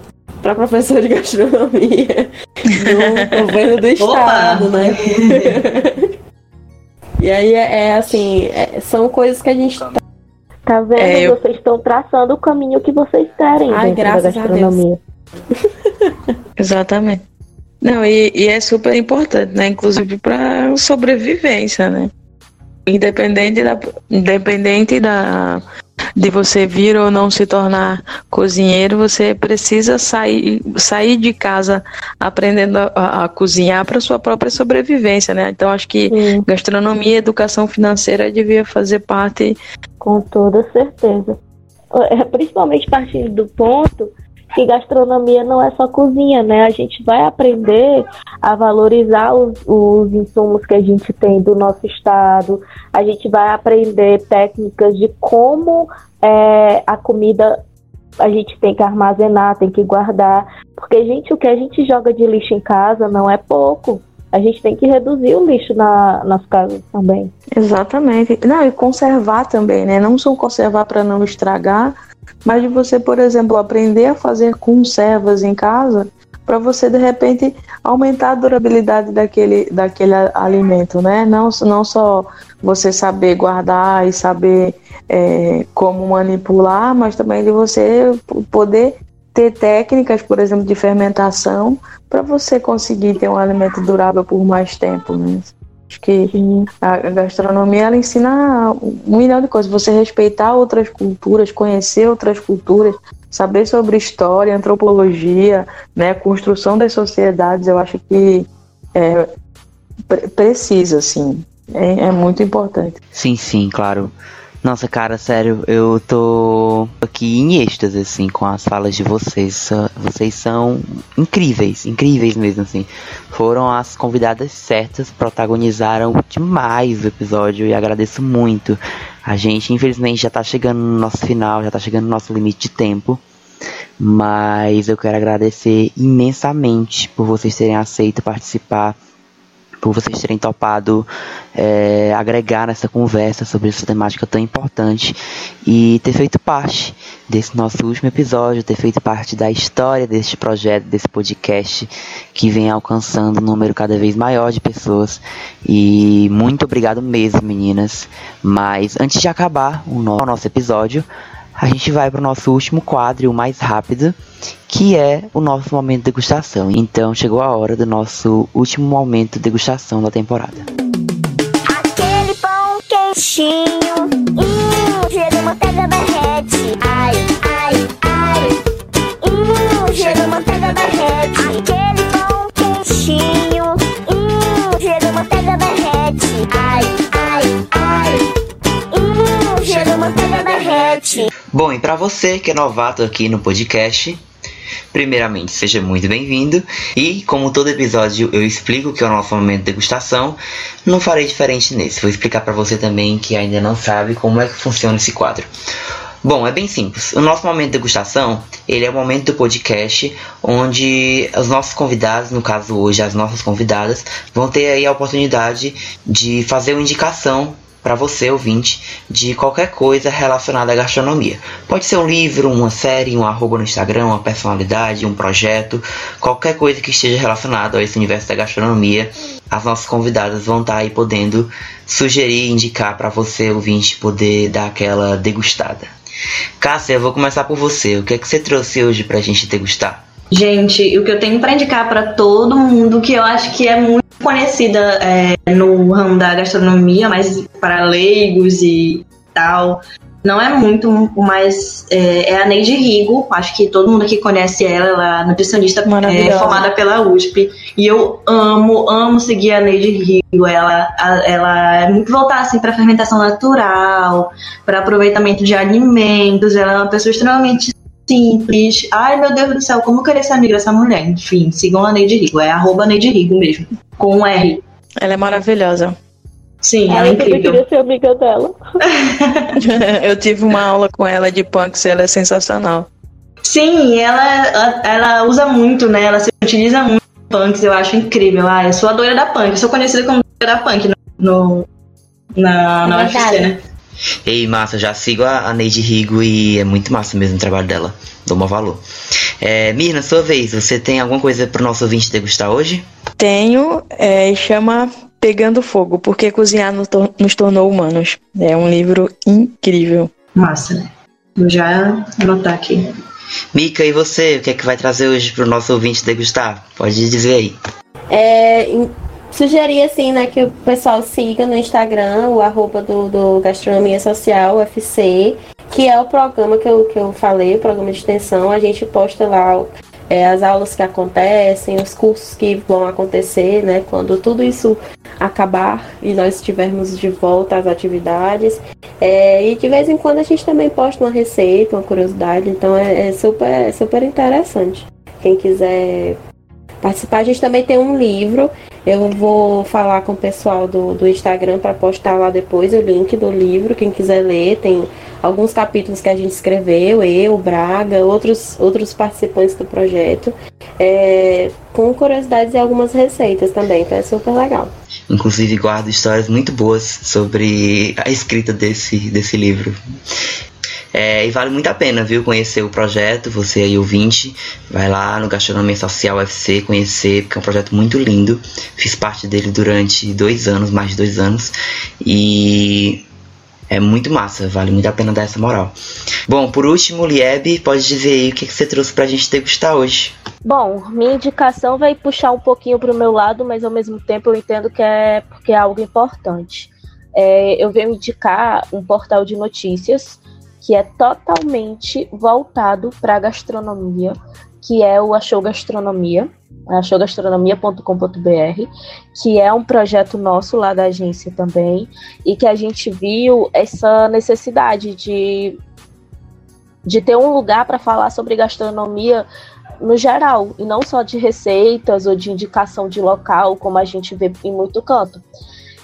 F: Para professor de gastronomia (laughs) no governo do estado, Opa. né? (laughs) e aí é, é assim, é, são coisas que a gente tá,
G: tá vendo? É, eu... Vocês estão traçando o caminho que vocês querem Ai, graças da gastronomia. (laughs)
E: Exatamente. Não, e, e, é super importante, né? Inclusive para sobrevivência, né? Independente da, independente da, de você vir ou não se tornar cozinheiro, você precisa sair, sair de casa aprendendo a, a cozinhar para sua própria sobrevivência, né? Então acho que Sim. gastronomia e educação financeira devia fazer parte.
G: Com toda certeza. É, principalmente partindo do ponto que gastronomia não é só cozinha, né? A gente vai aprender a valorizar os, os insumos que a gente tem do nosso estado, a gente vai aprender técnicas de como é, a comida a gente tem que armazenar, tem que guardar. Porque, gente, o que a gente joga de lixo em casa não é pouco. A gente tem que reduzir o lixo na, nas casas também.
E: Exatamente. Não, e conservar também, né? Não só conservar para não estragar, mas de você, por exemplo, aprender a fazer conservas em casa para você de repente aumentar a durabilidade daquele, daquele alimento, né? Não, não só você saber guardar e saber é, como manipular, mas também de você poder ter técnicas, por exemplo, de fermentação para você conseguir ter um alimento durável por mais tempo, né? Acho que a gastronomia ela ensina um milhão de coisas. Você respeitar outras culturas, conhecer outras culturas, saber sobre história, antropologia, né, construção das sociedades. Eu acho que é, precisa, sim. É, é muito importante.
B: Sim, sim, claro. Nossa, cara, sério, eu tô aqui em êxtase, assim, com as falas de vocês. Vocês são incríveis, incríveis mesmo, assim. Foram as convidadas certas, protagonizaram demais o episódio e agradeço muito. A gente, infelizmente, já tá chegando no nosso final, já tá chegando no nosso limite de tempo. Mas eu quero agradecer imensamente por vocês terem aceito participar por vocês terem topado é, agregar nessa conversa sobre essa temática tão importante e ter feito parte desse nosso último episódio, ter feito parte da história deste projeto, desse podcast que vem alcançando um número cada vez maior de pessoas. E muito obrigado mesmo, meninas. Mas antes de acabar o nosso episódio, a gente vai para o nosso último quadro, o mais rápido, que é o nosso momento de degustação. Então chegou a hora do nosso último momento de degustação da temporada.
A: Aquele pão quentinho, hum, cheiro manteiga derrete. Ai, ai, ai, hum, cheiro manteiga derrete.
B: Bom, e para você que é novato aqui no podcast, Primeiramente, seja muito bem-vindo e, como todo episódio eu explico que é o nosso momento de degustação, não farei diferente nesse. Vou explicar para você também que ainda não sabe como é que funciona esse quadro. Bom, é bem simples. O nosso momento de degustação, ele é o momento do podcast onde os nossos convidados, no caso hoje as nossas convidadas, vão ter aí a oportunidade de fazer uma indicação para você, ouvinte, de qualquer coisa relacionada à gastronomia. Pode ser um livro, uma série, um arroba no Instagram, uma personalidade, um projeto, qualquer coisa que esteja relacionado a esse universo da gastronomia. As nossas convidadas vão estar tá aí podendo sugerir, indicar para você, ouvinte, poder dar aquela degustada. Cássia, eu vou começar por você. O que é que você trouxe hoje para a gente degustar?
H: Gente, o que eu tenho para indicar para todo mundo, que eu acho que é muito conhecida é, no ramo da gastronomia, mas para leigos e tal. Não é muito, mas é, é a Neide Rigo. Acho que todo mundo aqui conhece ela. Ela é nutricionista é, formada pela USP. E eu amo, amo seguir a Neide Rigo. Ela, a, ela é muito voltada assim, para fermentação natural, para aproveitamento de alimentos. Ela é uma pessoa extremamente simples. Ai, meu Deus do céu, como querer ser amiga dessa mulher? Enfim, sigam a Neide Rigo. É arroba Neide Rigo mesmo com um R.
E: Ela é maravilhosa.
H: Sim, ela é incrível.
C: Eu queria ser amiga dela. (laughs)
E: eu tive uma aula com ela de punks e ela é sensacional.
H: Sim, ela, ela, ela usa muito, né? Ela se utiliza muito punks, eu acho incrível. Ah, eu sou a doida da punk, eu sou conhecida como doida da punk no, na, na UFC, né?
B: Ei, massa, já sigo a, a Neide Rigo e é muito massa mesmo o trabalho dela. Dou um valor. É, Mirna, sua vez, você tem alguma coisa pro nosso ouvinte degustar hoje?
E: Tenho, é, chama Pegando Fogo, porque cozinhar nos tornou humanos. É um livro incrível.
H: Massa, né? Vou já anotar aqui.
B: Mica, e você? O que é que vai trazer hoje pro nosso ouvinte degustar? Pode dizer aí.
F: É, sugerir assim, né, que o pessoal siga no Instagram o arroba do, do Gastronomia Social, UFC, que é o programa que eu, que eu falei, o programa de extensão. A gente posta lá é, as aulas que acontecem, os cursos que vão acontecer, né? Quando tudo isso acabar e nós estivermos de volta às atividades. É, e de vez em quando a gente também posta uma receita, uma curiosidade, então é, é super, é super interessante. Quem quiser participar, a gente também tem um livro. Eu vou falar com o pessoal do, do Instagram para postar lá depois o link do livro. Quem quiser ler, tem alguns capítulos que a gente escreveu, eu, Braga, outros, outros participantes do projeto, é, com curiosidades e algumas receitas também, então é super legal.
B: Inclusive guardo histórias muito boas sobre a escrita desse, desse livro. É, e vale muito a pena, viu, conhecer o projeto, você aí ouvinte, vai lá no Gastronomia Social UFC conhecer, porque é um projeto muito lindo. Fiz parte dele durante dois anos, mais de dois anos, e é muito massa, vale muito a pena dar essa moral. Bom, por último, Lieb, pode dizer aí o que, que você trouxe pra gente degustar hoje.
C: Bom, minha indicação vai puxar um pouquinho pro meu lado, mas ao mesmo tempo eu entendo que é porque é algo importante. É, eu venho indicar um portal de notícias que é totalmente voltado para a gastronomia. que é o Achou Gastronomia, achougastronomia.com.br, que é um projeto nosso lá da agência também, e que a gente viu essa necessidade de, de ter um lugar para falar sobre gastronomia no geral, e não só de receitas ou de indicação de local, como a gente vê em muito canto.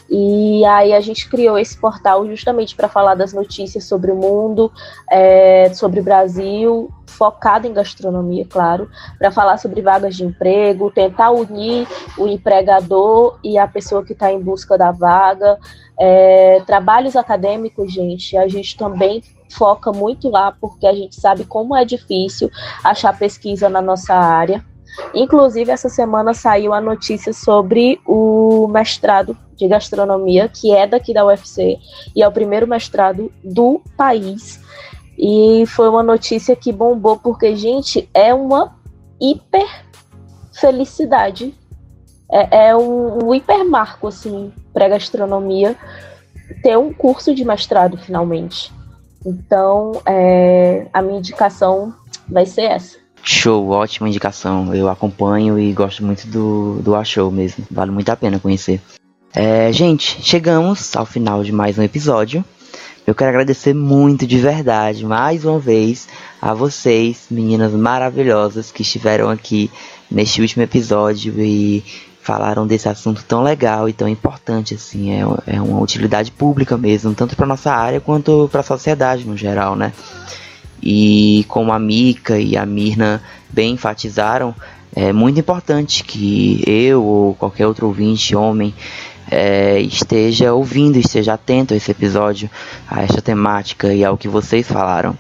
C: E aí a gente criou esse portal justamente para falar das notícias sobre o mundo, é, sobre o Brasil, focado em gastronomia, claro, para falar sobre vagas de emprego, tentar unir o empregador e a pessoa que está em busca da vaga. É, trabalhos acadêmicos, gente, a gente também foca muito lá, porque a gente sabe como é difícil achar pesquisa na nossa área. Inclusive, essa semana saiu a notícia sobre o mestrado de gastronomia, que é daqui da UFC, e é o primeiro mestrado do país. E foi uma notícia que bombou, porque, gente, é uma hiper felicidade. É, é um, um hiper marco, assim, para gastronomia ter um curso de mestrado, finalmente. Então, é, a minha indicação vai ser essa.
B: Show, ótima indicação. Eu acompanho e gosto muito do, do A-Show mesmo. Vale muito a pena conhecer. É, gente, chegamos ao final de mais um episódio. Eu quero agradecer muito de verdade, mais uma vez, a vocês, meninas maravilhosas que estiveram aqui neste último episódio e falaram desse assunto tão legal e tão importante assim. É, é uma utilidade pública mesmo, tanto para nossa área quanto para a sociedade no geral, né? E como a Mika e a Mirna bem enfatizaram, é muito importante que eu ou qualquer outro ouvinte, homem, é, esteja ouvindo, esteja atento a esse episódio, a esta temática e ao que vocês falaram.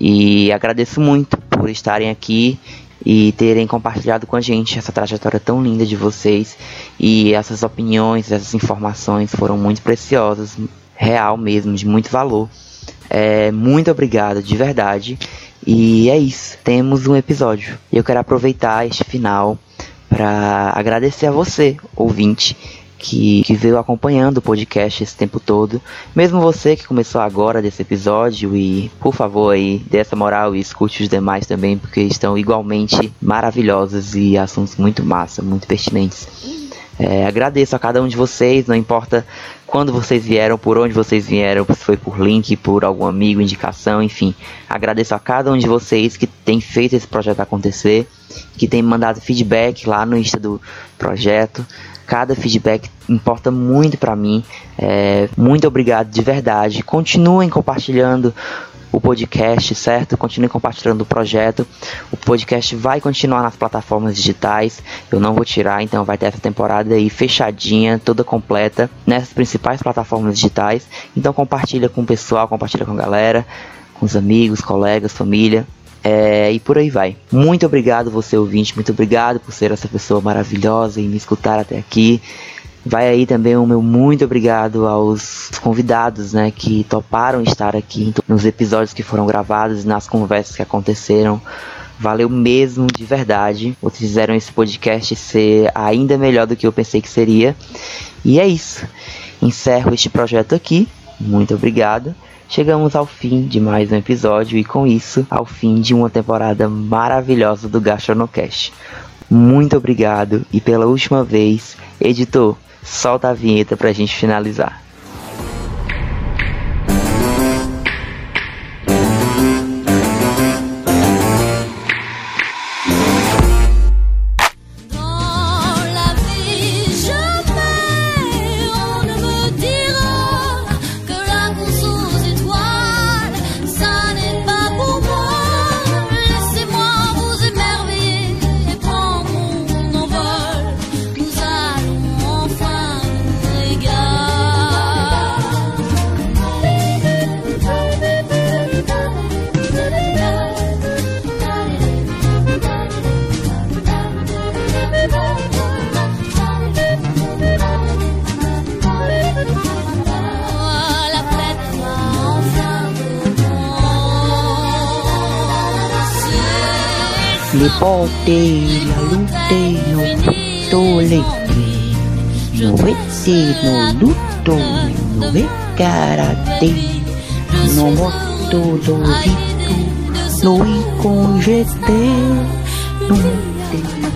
B: E agradeço muito por estarem aqui e terem compartilhado com a gente essa trajetória tão linda de vocês e essas opiniões, essas informações foram muito preciosas, real mesmo, de muito valor. É, muito obrigado, de verdade. E é isso, temos um episódio. E eu quero aproveitar este final para agradecer a você, ouvinte, que, que veio acompanhando o podcast esse tempo todo. Mesmo você que começou agora desse episódio e, por favor, aí, dê essa moral e escute os demais também, porque estão igualmente maravilhosos e assuntos muito massa, muito pertinentes. É, agradeço a cada um de vocês, não importa quando vocês vieram, por onde vocês vieram, se foi por link, por algum amigo, indicação, enfim. Agradeço a cada um de vocês que tem feito esse projeto acontecer, que tem mandado feedback lá no Insta do projeto. Cada feedback importa muito para mim. É, muito obrigado de verdade. Continuem compartilhando o podcast, certo? Continue compartilhando o projeto. O podcast vai continuar nas plataformas digitais. Eu não vou tirar, então vai ter essa temporada aí fechadinha, toda completa nessas principais plataformas digitais. Então compartilha com o pessoal, compartilha com a galera, com os amigos, colegas, família. É, e por aí vai. Muito obrigado, você ouvinte. Muito obrigado por ser essa pessoa maravilhosa e me escutar até aqui. Vai aí também o meu muito obrigado aos convidados, né, que toparam estar aqui nos episódios que foram gravados, nas conversas que aconteceram. Valeu mesmo, de verdade. Vocês fizeram esse podcast ser ainda melhor do que eu pensei que seria. E é isso. Encerro este projeto aqui. Muito obrigado. Chegamos ao fim de mais um episódio e com isso ao fim de uma temporada maravilhosa do Gastronocast. Muito obrigado e pela última vez, editor, solta a vinheta pra gente finalizar. Karate No moto dorito no i conjete
A: Não tem